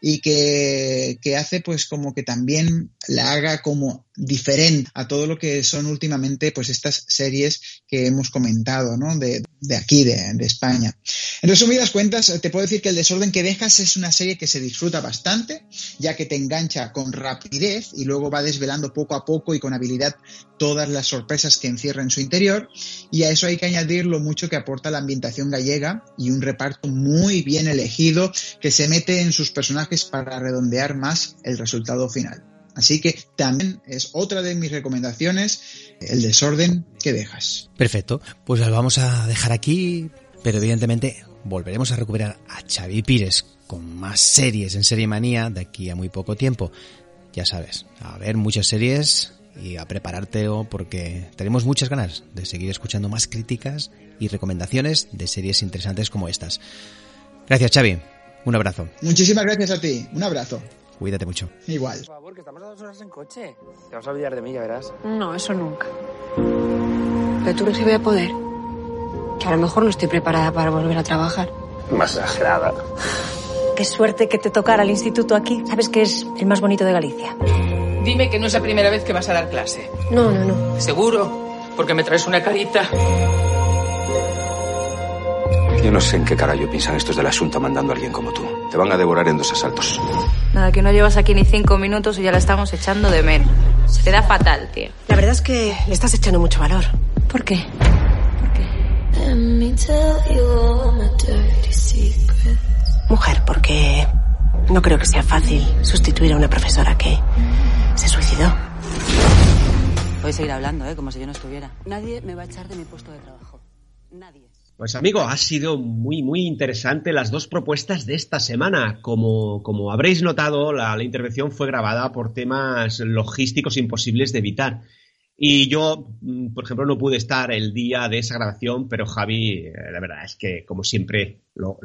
y que, que hace pues como que también la haga como diferente a todo lo que son últimamente pues estas series que hemos comentado, ¿no? De, de aquí, de, de, España. En resumidas cuentas, te puedo decir que El desorden que dejas es una serie que se disfruta bastante, ya que te engancha con rapidez y luego va desvelando poco a poco y con habilidad todas las sorpresas que encierra en su interior. Y a eso hay que añadir lo mucho que aporta la ambientación gallega y un reparto muy bien elegido que se mete en sus personajes para redondear más el resultado final. Así que también es otra de mis recomendaciones, el desorden que dejas. Perfecto, pues lo vamos a dejar aquí, pero evidentemente volveremos a recuperar a Xavi Pires con más series en Serie Manía de aquí a muy poco tiempo. Ya sabes, a ver muchas series y a prepararte porque tenemos muchas ganas de seguir escuchando más críticas y recomendaciones de series interesantes como estas. Gracias Xavi, un abrazo. Muchísimas gracias a ti, un abrazo. Cuídate mucho. Igual. Por favor, que estamos a dos horas en coche. Te vas a olvidar de mí, ya verás. No, eso nunca. Pero tú crees que voy a poder. Que a lo mejor no estoy preparada para volver a trabajar. Más exagerada. Qué suerte que te tocara el instituto aquí. Sabes que es el más bonito de Galicia. Dime que no es la primera vez que vas a dar clase. No, no, no. ¿Seguro? Porque me traes una carita. Yo no sé en qué carajo piensan estos del asunto mandando a alguien como tú. Te van a devorar en dos asaltos. Nada, que no llevas aquí ni cinco minutos y ya la estamos echando de menos. Se te da fatal, tío. La verdad es que le estás echando mucho valor. ¿Por qué? Mujer, porque no creo que sea fácil sustituir a una profesora que se suicidó. Podéis seguir hablando, ¿eh? Como si yo no estuviera. Nadie me va a echar de mi puesto de trabajo. Nadie. Pues amigo, ha sido muy, muy interesante las dos propuestas de esta semana. Como, como habréis notado, la, intervención fue grabada por temas logísticos imposibles de evitar. Y yo, mm, por ejemplo, no pude estar el día de esa grabación, pero Javi, eh, la verdad es que, como siempre, lo,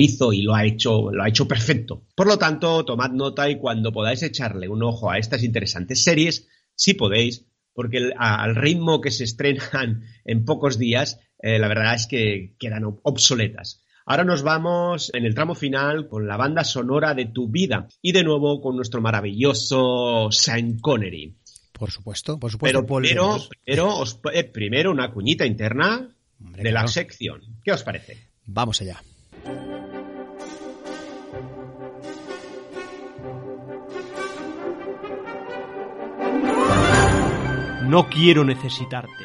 hizo y lo ha hecho, lo ha hecho perfecto. Por lo tanto, tomad nota y cuando podáis echarle un ojo a estas interesantes series, si podéis, porque al ritmo que se estrenan en pocos días, eh, la verdad es que quedan ob- obsoletas. Ahora nos vamos en el tramo final con la banda sonora de Tu Vida y de nuevo con nuestro maravilloso Sean Connery. Por supuesto, por supuesto. Pero primero, primero, os- eh, primero una cuñita interna de la sección. ¿Qué os parece? Vamos allá. No quiero necesitarte,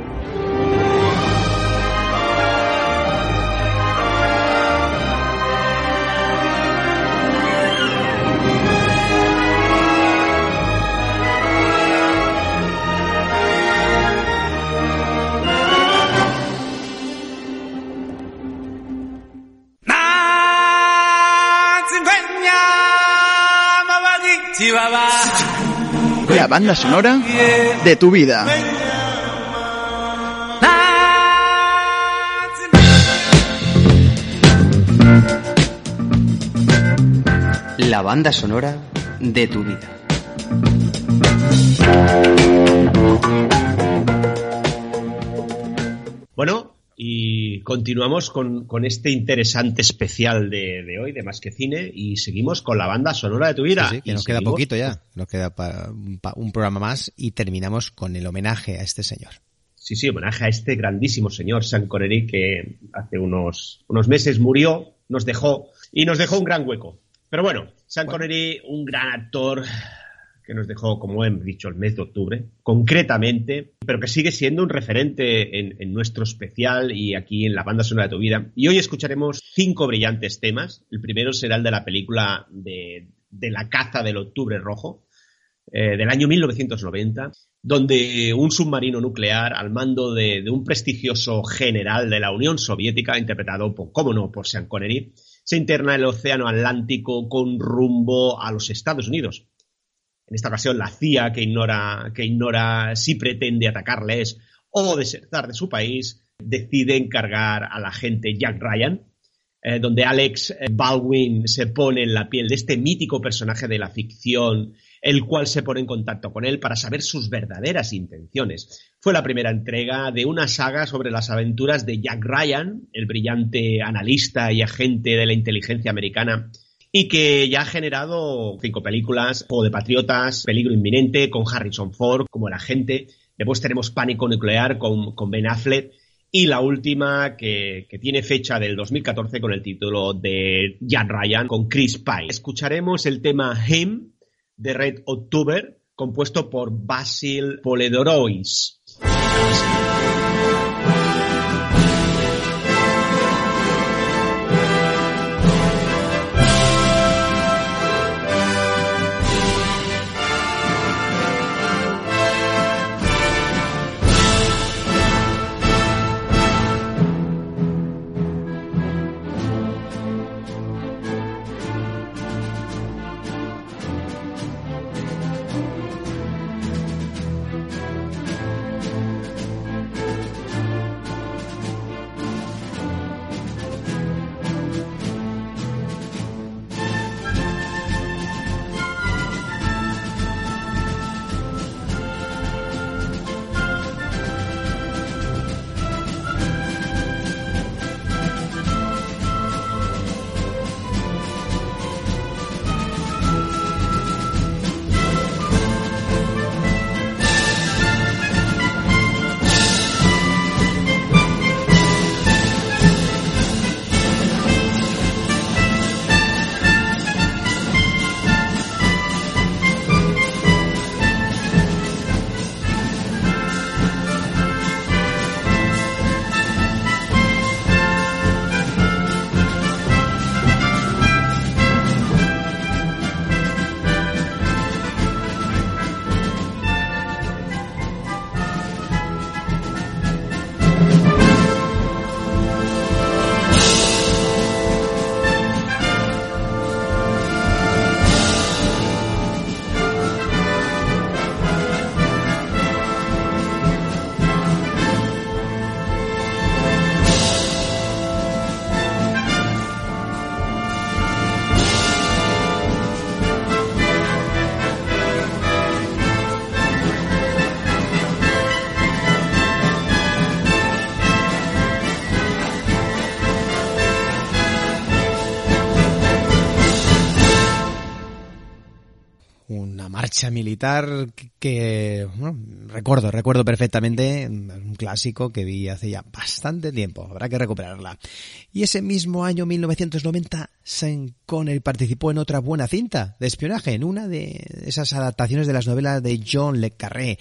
La banda sonora de tu vida. La banda sonora de tu vida. Bueno, y continuamos con, con este interesante especial de, de hoy, de Más que Cine, y seguimos con la banda sonora de tu vida. Sí, sí, que Y nos queda seguimos- poquito ya. Nos queda pa- un, pa- un programa más y terminamos con el homenaje a este señor. Sí, sí, homenaje a este grandísimo señor, Sean Connery, que hace unos, unos meses murió, nos dejó, y nos dejó un gran hueco. Pero bueno, Sean Connery, un gran actor que nos dejó, como hemos dicho, el mes de octubre, concretamente, pero que sigue siendo un referente en, nuestro especial y aquí en la banda sonora de tu vida. Y hoy escucharemos cinco brillantes temas. El primero será el de la película de, de la caza del octubre rojo, eh, del año 1990, donde un submarino nuclear al mando de, de un prestigioso general de la Unión Soviética, interpretado, por, cómo no, por Sean Connery, se interna en el Océano Atlántico con rumbo a los Estados Unidos. En esta ocasión, la CIA, que ignora, que ignora si pretende atacarles o desertar de su país, decide encargar al agente Jack Ryan, eh, donde Alex Baldwin se pone en la piel de este mítico personaje de la ficción, el cual se pone en contacto con él para saber sus verdaderas intenciones. Fue la primera entrega de una saga sobre las aventuras de Jack Ryan, el brillante analista y agente de la inteligencia americana, y que ya ha generado cinco películas, Juego de Patriotas, Peligro Inminente, con Harrison Ford como el agente. Después tenemos Pánico Nuclear con, Ben Affleck. Y la última, que, tiene fecha del 2014 con el título de Jack Ryan con Chris Pine. Escucharemos el tema Him de Red October, compuesto por Basil Poledorois. Que, recuerdo, recuerdo perfectamente, un clásico que vi hace ya bastante tiempo, habrá que recuperarla. Y ese mismo año 1990, Sean Connery participó en otra buena cinta de espionaje, en una de esas adaptaciones de las novelas de John Le Carré,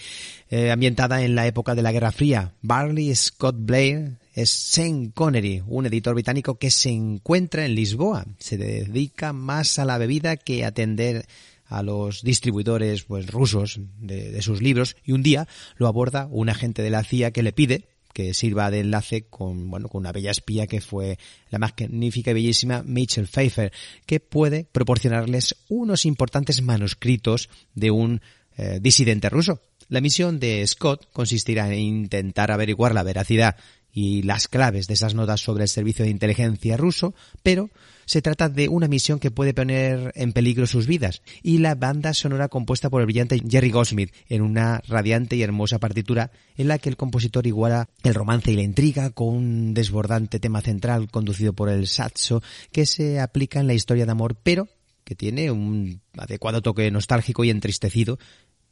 eh, ambientada en la época de la Guerra Fría. Barley Scott Blair es Sean Connery, un editor británico que se encuentra en Lisboa. Se dedica más a la bebida que a atender a los distribuidores pues rusos de, de, sus libros y un día lo aborda un agente de la CIA que le pide que sirva de enlace con bueno con una bella espía que fue la magnífica y bellísima Mitchell Pfeiffer que puede proporcionarles unos importantes manuscritos de un eh, disidente ruso. La misión de Scott consistirá en intentar averiguar la veracidad y las claves de esas notas sobre el servicio de inteligencia ruso, pero se trata de una misión que puede poner en peligro sus vidas, y la banda sonora compuesta por el brillante Jerry Goldsmith en una radiante y hermosa partitura en la que el compositor iguala el romance y la intriga con un desbordante tema central conducido por el saxo que se aplica en la historia de amor, pero que tiene un adecuado toque nostálgico y entristecido,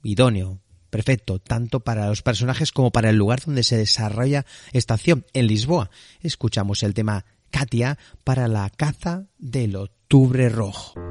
idóneo perfecto, tanto para los personajes como para el lugar donde se desarrolla esta acción, en Lisboa. Escuchamos el tema Katia para la caza del octubre rojo.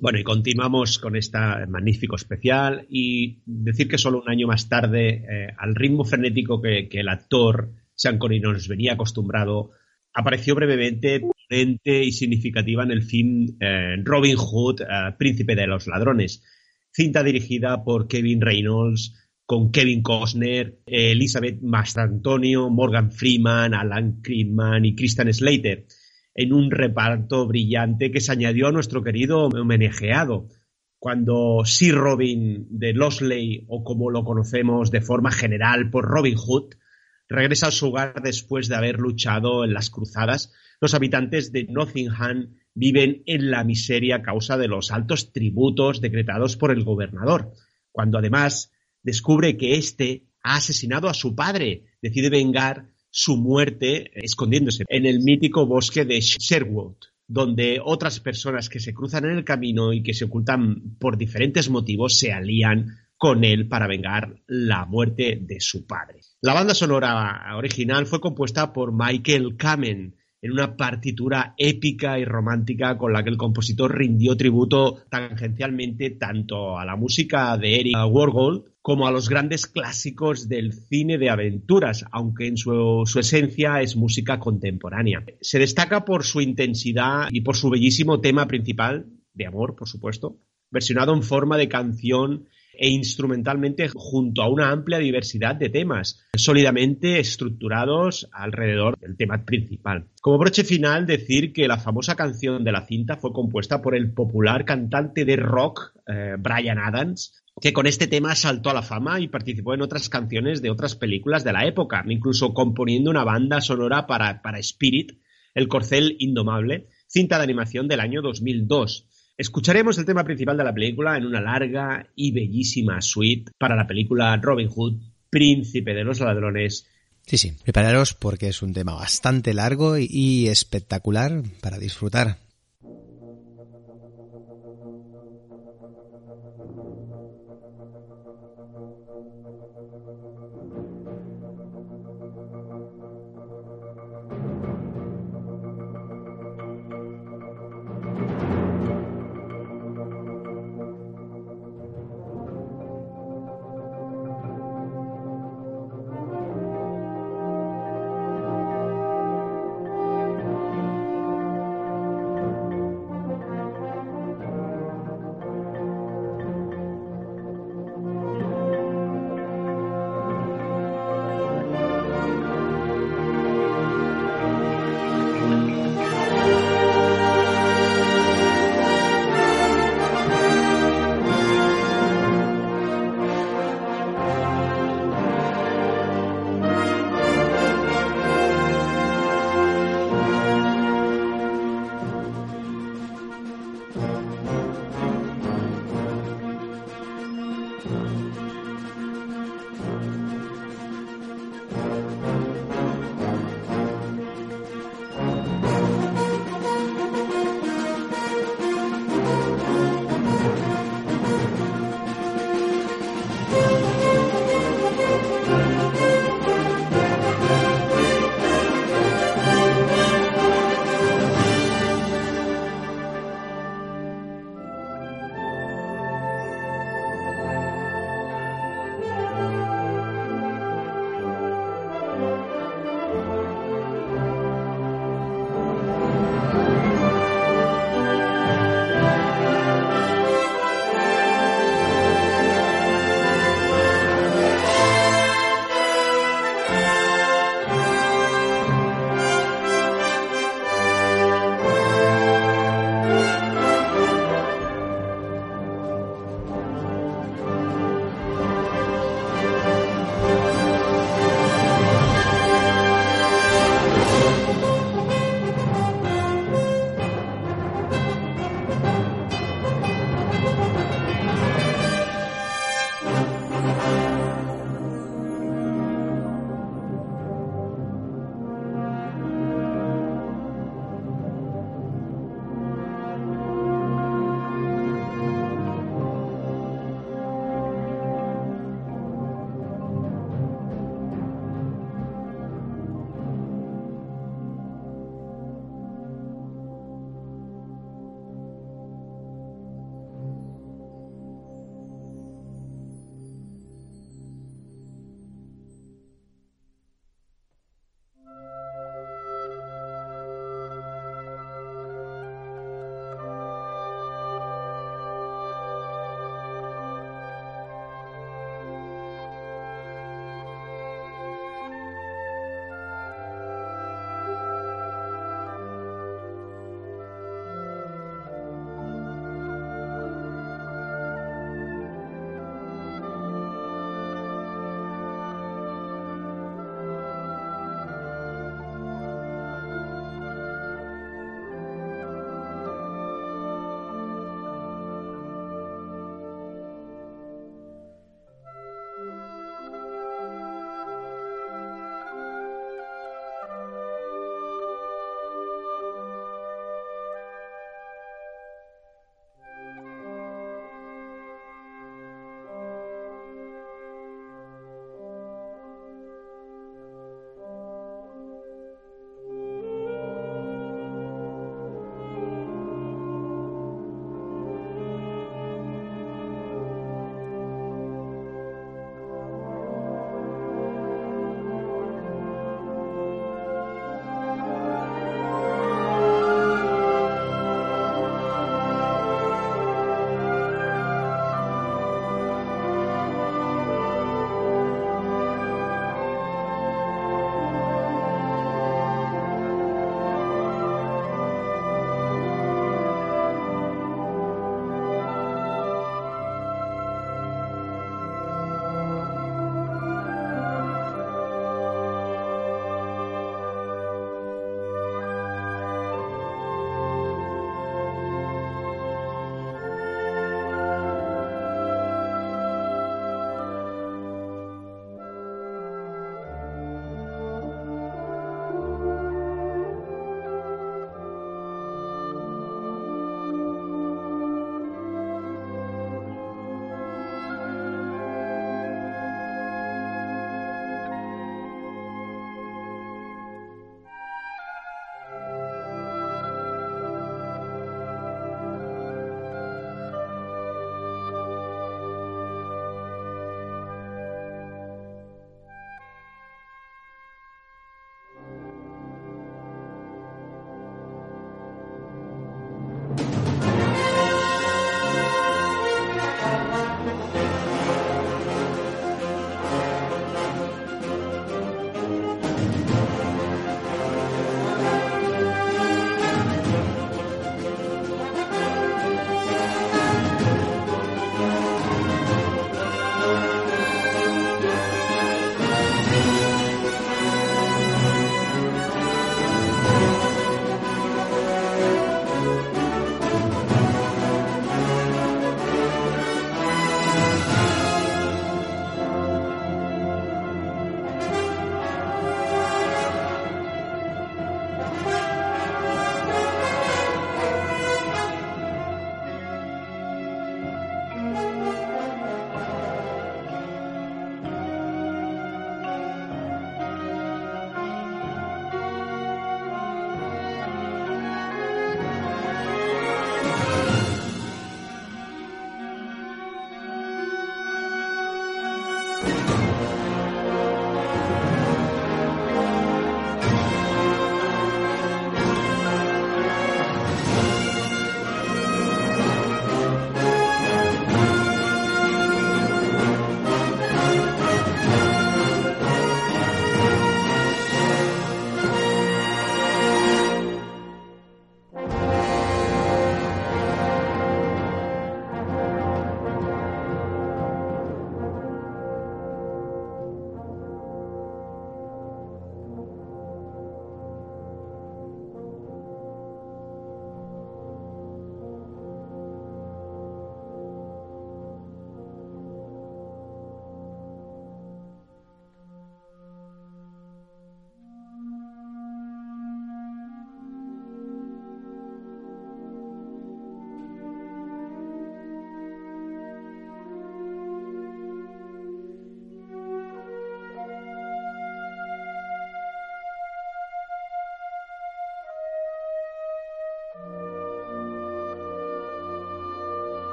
Bueno, y continuamos con este magnífico especial y decir que solo un año más tarde, eh, al ritmo frenético que, el actor Sean Connery nos venía acostumbrado, apareció brevemente, y significativa en el film eh, Robin Hood, eh, Príncipe de los Ladrones, cinta dirigida por Kevin Reynolds, con Kevin Costner, Elizabeth Mastrantonio, Morgan Freeman, Alan Kriegman y Kristen Slater, en un reparto brillante que se añadió a nuestro querido homenajeado. Cuando Sir Robin de Losley, o como lo conocemos de forma general por Robin Hood, regresa a su hogar después de haber luchado en las cruzadas, los habitantes de Nottingham viven en la miseria a causa de los altos tributos decretados por el gobernador. Cuando además descubre que éste ha asesinado a su padre, decide vengar su muerte escondiéndose en el mítico bosque de Sherwood, donde otras personas que se cruzan en el camino y que se ocultan por diferentes motivos se alían con él para vengar la muerte de su padre. La banda sonora original fue compuesta por Michael Kamen, en una partitura épica y romántica con la que el compositor rindió tributo tangencialmente tanto a la música de Eric Warhol como a los grandes clásicos del cine de aventuras, aunque en su, esencia es música contemporánea. Se destaca por su intensidad y por su bellísimo tema principal, de amor, por supuesto, versionado en forma de canción e instrumentalmente junto a una amplia diversidad de temas, sólidamente estructurados alrededor del tema principal. Como broche final, decir que la famosa canción de la cinta fue compuesta por el popular cantante de rock eh, Brian Adams, que con este tema saltó a la fama y participó en otras canciones de otras películas de la época, incluso componiendo una banda sonora para, para Spirit, El Corcel Indomable, cinta de animación del año 2002. Escucharemos el tema principal de la película en una larga y bellísima suite para la película Robin Hood, Príncipe de los Ladrones. Sí, sí, prepararos porque es un tema bastante largo y espectacular para disfrutar.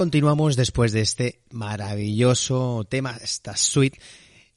Continuamos después de este maravilloso tema, esta suite.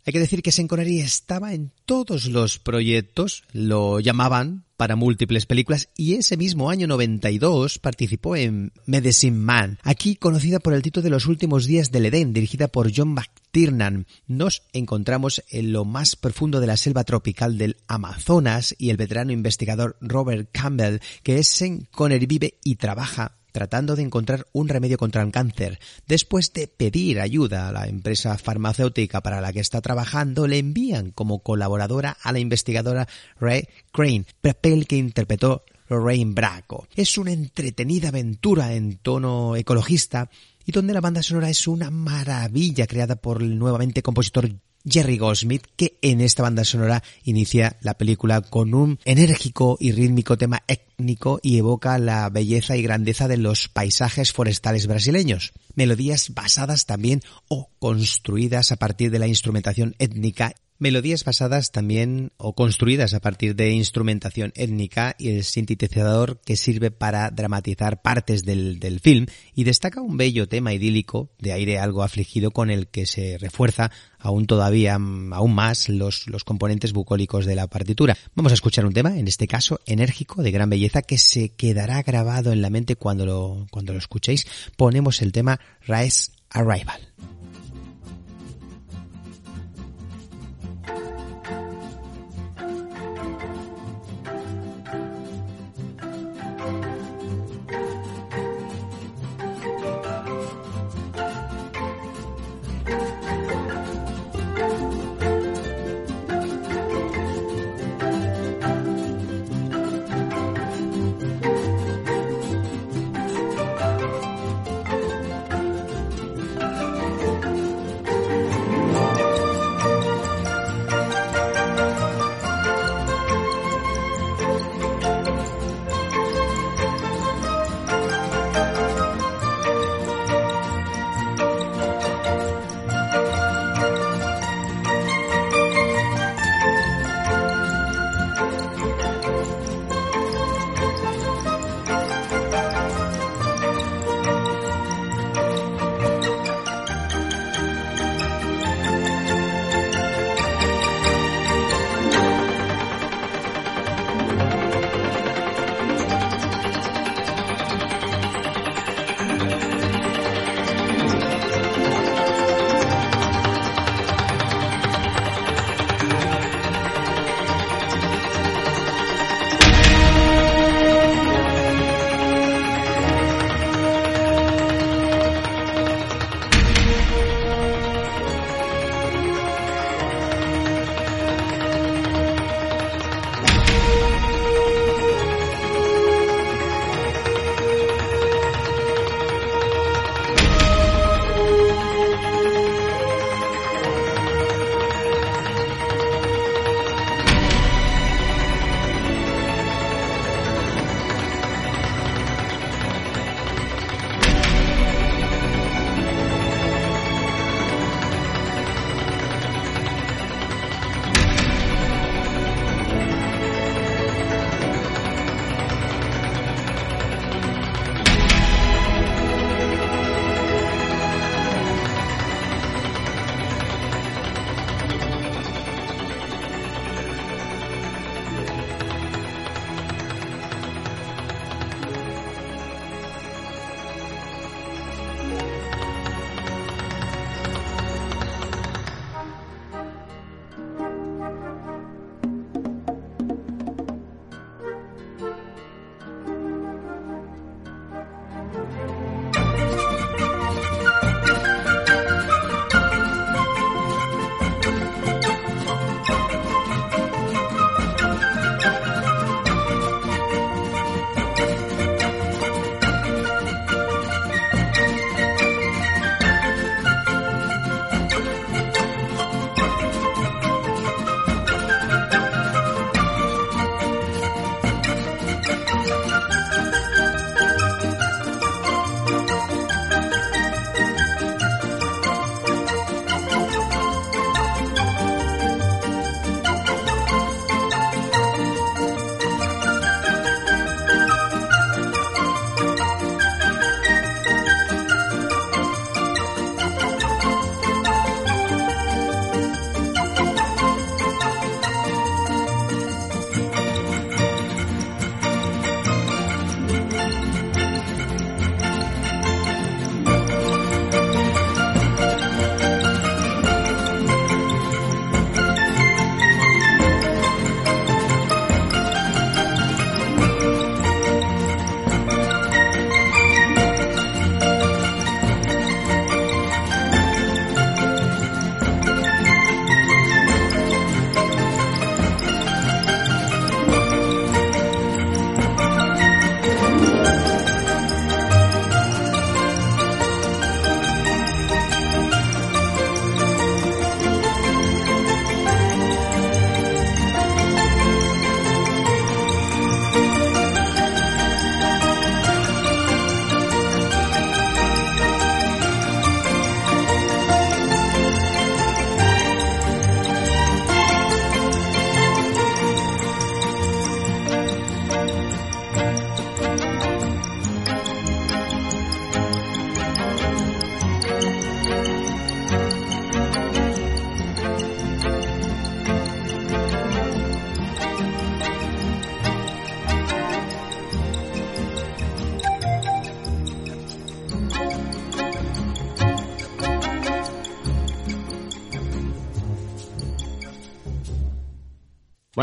Hay que decir que Sean Connery estaba en todos los proyectos, lo llamaban para múltiples películas y ese mismo año 92 participó en Medicine Man, aquí conocida por el título de Los últimos días del Edén, dirigida por John McTiernan. Nos encontramos en lo más profundo de la selva tropical del Amazonas y el veterano investigador Robert Campbell, que es Sean Connery vive y trabaja tratando de encontrar un remedio contra el cáncer. Después de pedir ayuda a la empresa farmacéutica para la que está trabajando, le envían como colaboradora a la investigadora Ray Crane, papel que interpretó Lorraine Bracco. Es una entretenida aventura en tono ecologista y donde la banda sonora es una maravilla creada por el nuevamente compositor Jerry Goldsmith, que en esta banda sonora inicia la película con un enérgico y rítmico tema étnico y evoca la belleza y grandeza de los paisajes forestales brasileños. Melodías basadas también o construidas a partir de la instrumentación étnica Melodías basadas también o construidas a partir de instrumentación étnica y el sintetizador que sirve para dramatizar partes del, del, film y destaca un bello tema idílico de aire algo afligido con el que se refuerza aún todavía aún más los, los componentes bucólicos de la partitura. Vamos a escuchar un tema, en este caso enérgico, de gran belleza, que se quedará grabado en la mente cuando lo, cuando lo escuchéis. Ponemos el tema Rise Arrival.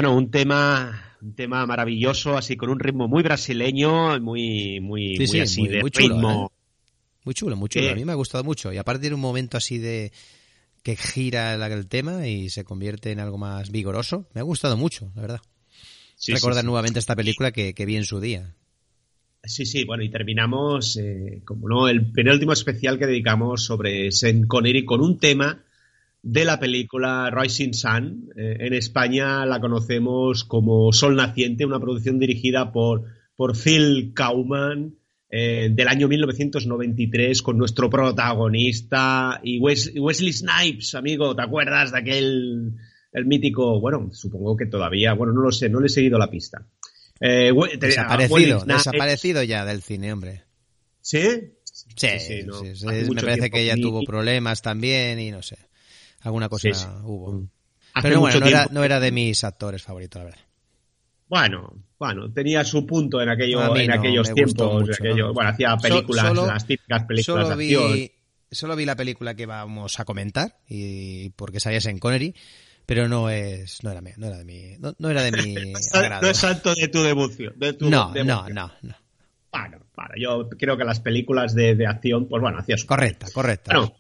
Bueno, un tema, un tema maravilloso, así con un ritmo muy brasileño, muy, muy, Sí, muy sí, así muy- de muy chulo, ritmo. ¿eh? Muy chulo, muy chulo. Eh, A mí me ha gustado mucho. Y aparte tiene un momento así de que gira el, tema y se convierte en algo más vigoroso. Me ha gustado mucho, la verdad. Sí, Recordar nuevamente esta película que, que vi en su día. Sí, sí, bueno, y terminamos, eh, como no, el penúltimo especial que dedicamos sobre Sean Connery con un tema de la película Rising Sun. Eh, en España la conocemos como Sol Naciente, una producción dirigida por, por Phil Kauman eh, del año 1993 con nuestro protagonista y Wes- Wesley Snipes, amigo, ¿te acuerdas de aquel, el mítico, bueno, supongo que todavía, bueno, no lo sé, no le he seguido la pista. Eh, te- Desaparecido, desaparecido ya del cine, hombre. ¿Sí? Sí, sí, no, sí, sí, hace me parece que ella ni- tuvo problemas también y no sé. Alguna cosa Sí, sí. hubo. Hace Pero bueno, no era, no era de mis actores favoritos, la verdad. Bueno, bueno, tenía su punto en, aquello, en aquellos tiempos. mucho, aquello- ¿no? Bueno, hacía películas, solo- las típicas películas Solo de acción. vi, solo vi la película que vamos a comentar y porque salías en Connery, pero no es, no era, no era de mi, no, no era de mi agrado. No es santo de tu devoción. De tu No, devoción. no, no, no. Bueno, bueno, yo creo que las películas de, de acción, pues bueno, hacía su Correcta, correcta. Bueno,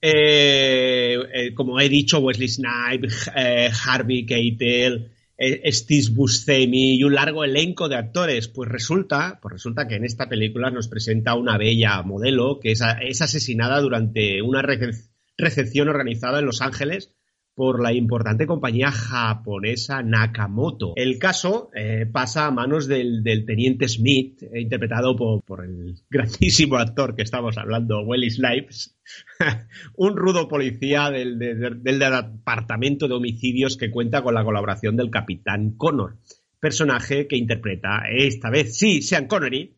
eh, eh, como he dicho, Wesley Snipes, eh, Harvey Keitel, eh, Steve Buscemi y un largo elenco de actores. Pues resulta, pues resulta que en esta película nos presenta una bella modelo que es, asesinada durante una rece- recepción organizada en Los Ángeles por la importante compañía japonesa Nakamoto. El caso eh, pasa a manos del, teniente Smith, eh, interpretado por, el grandísimo actor que estamos hablando, Wesley Snipes, un rudo policía del, de- de- del departamento de homicidios que cuenta con la colaboración del capitán Connor, personaje que interpreta esta vez, sí, Sean Connery,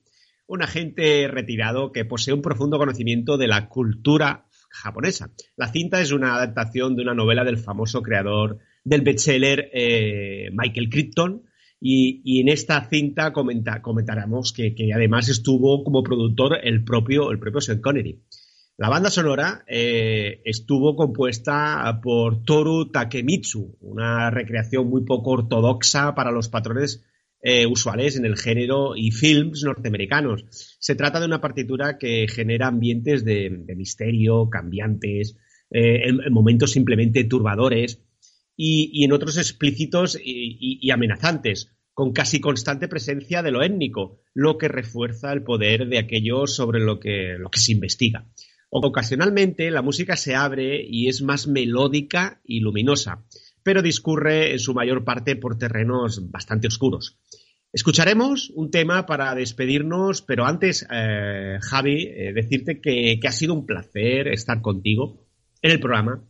un agente retirado que posee un profundo conocimiento de la cultura japonesa. La cinta es una adaptación de una novela del famoso creador del bestseller eh, Michael Crichton y, y en esta cinta comenta- comentaremos que, que además estuvo como productor el propio, el propio Sean Connery. La banda sonora eh, estuvo compuesta por Toru Takemitsu, una recreación muy poco ortodoxa para los patrones eh, usuales en el género y films norteamericanos. Se trata de una partitura que genera ambientes de, misterio, cambiantes, eh, en, en momentos simplemente turbadores y, en otros explícitos y, amenazantes, con casi constante presencia de lo étnico, lo que refuerza el poder de aquello sobre lo que se investiga. Ocasionalmente la música se abre y es más melódica y luminosa, pero discurre en su mayor parte por terrenos bastante oscuros. Escucharemos un tema para despedirnos, pero antes, eh, Javi, eh, decirte que, que ha sido un placer estar contigo en el programa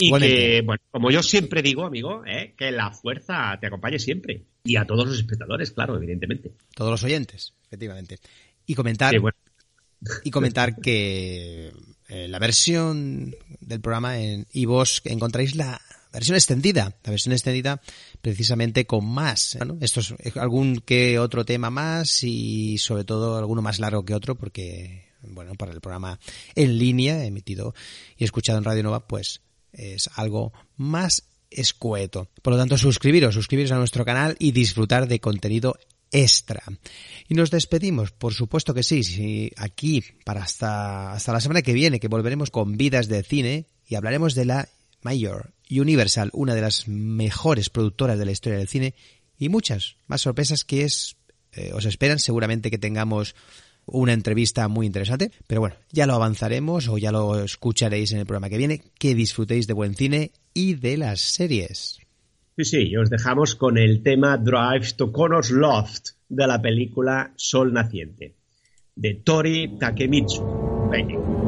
y que, bueno, como yo siempre digo, amigo, eh, que la fuerza te acompañe siempre y a todos los espectadores, claro, evidentemente. Todos los oyentes, efectivamente. Y comentar, Sí, bueno. y comentar que eh, la versión del programa en iVoox encontráis la versión extendida, la versión extendida precisamente con más, bueno, esto es algún que otro tema más y sobre todo alguno más largo que otro porque, bueno, para el programa en línea emitido y escuchado en Radio Nova, pues es algo más escueto. Por lo tanto, suscribiros, suscribiros a nuestro canal y disfrutar de contenido extra. Y nos despedimos, por supuesto que sí, sí aquí para hasta, hasta la semana que viene, que volveremos con vidas de cine y hablaremos de la Mayor Universal, una de las mejores productoras de la historia del cine y muchas más sorpresas que es, eh, os esperan seguramente que tengamos una entrevista muy interesante, pero bueno, ya lo avanzaremos o ya lo escucharéis en el programa que viene, que disfrutéis de buen cine y de las series. Sí, sí, y os dejamos con el tema Drive to Connor's Loft de la película Sol Naciente, de Tori Takemitsu.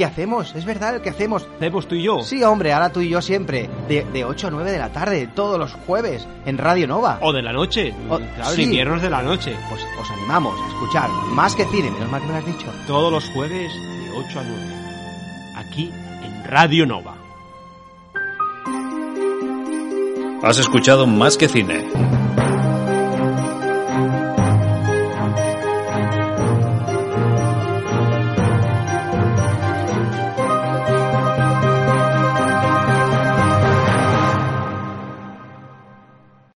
que hacemos, es verdad, el que hacemos. ¿Hacemos tú y yo? Sí, hombre, ahora tú y yo siempre. De, de 8 a 9 de la tarde, todos los jueves, en Radio Nova. O de la noche. O- claro, sí. en inviernos de la noche. Pues os animamos a escuchar más que cine, menos mal que me lo has dicho. Todos los jueves de 8 a 9. Aquí en Radio Nova. Has escuchado Más que Cine.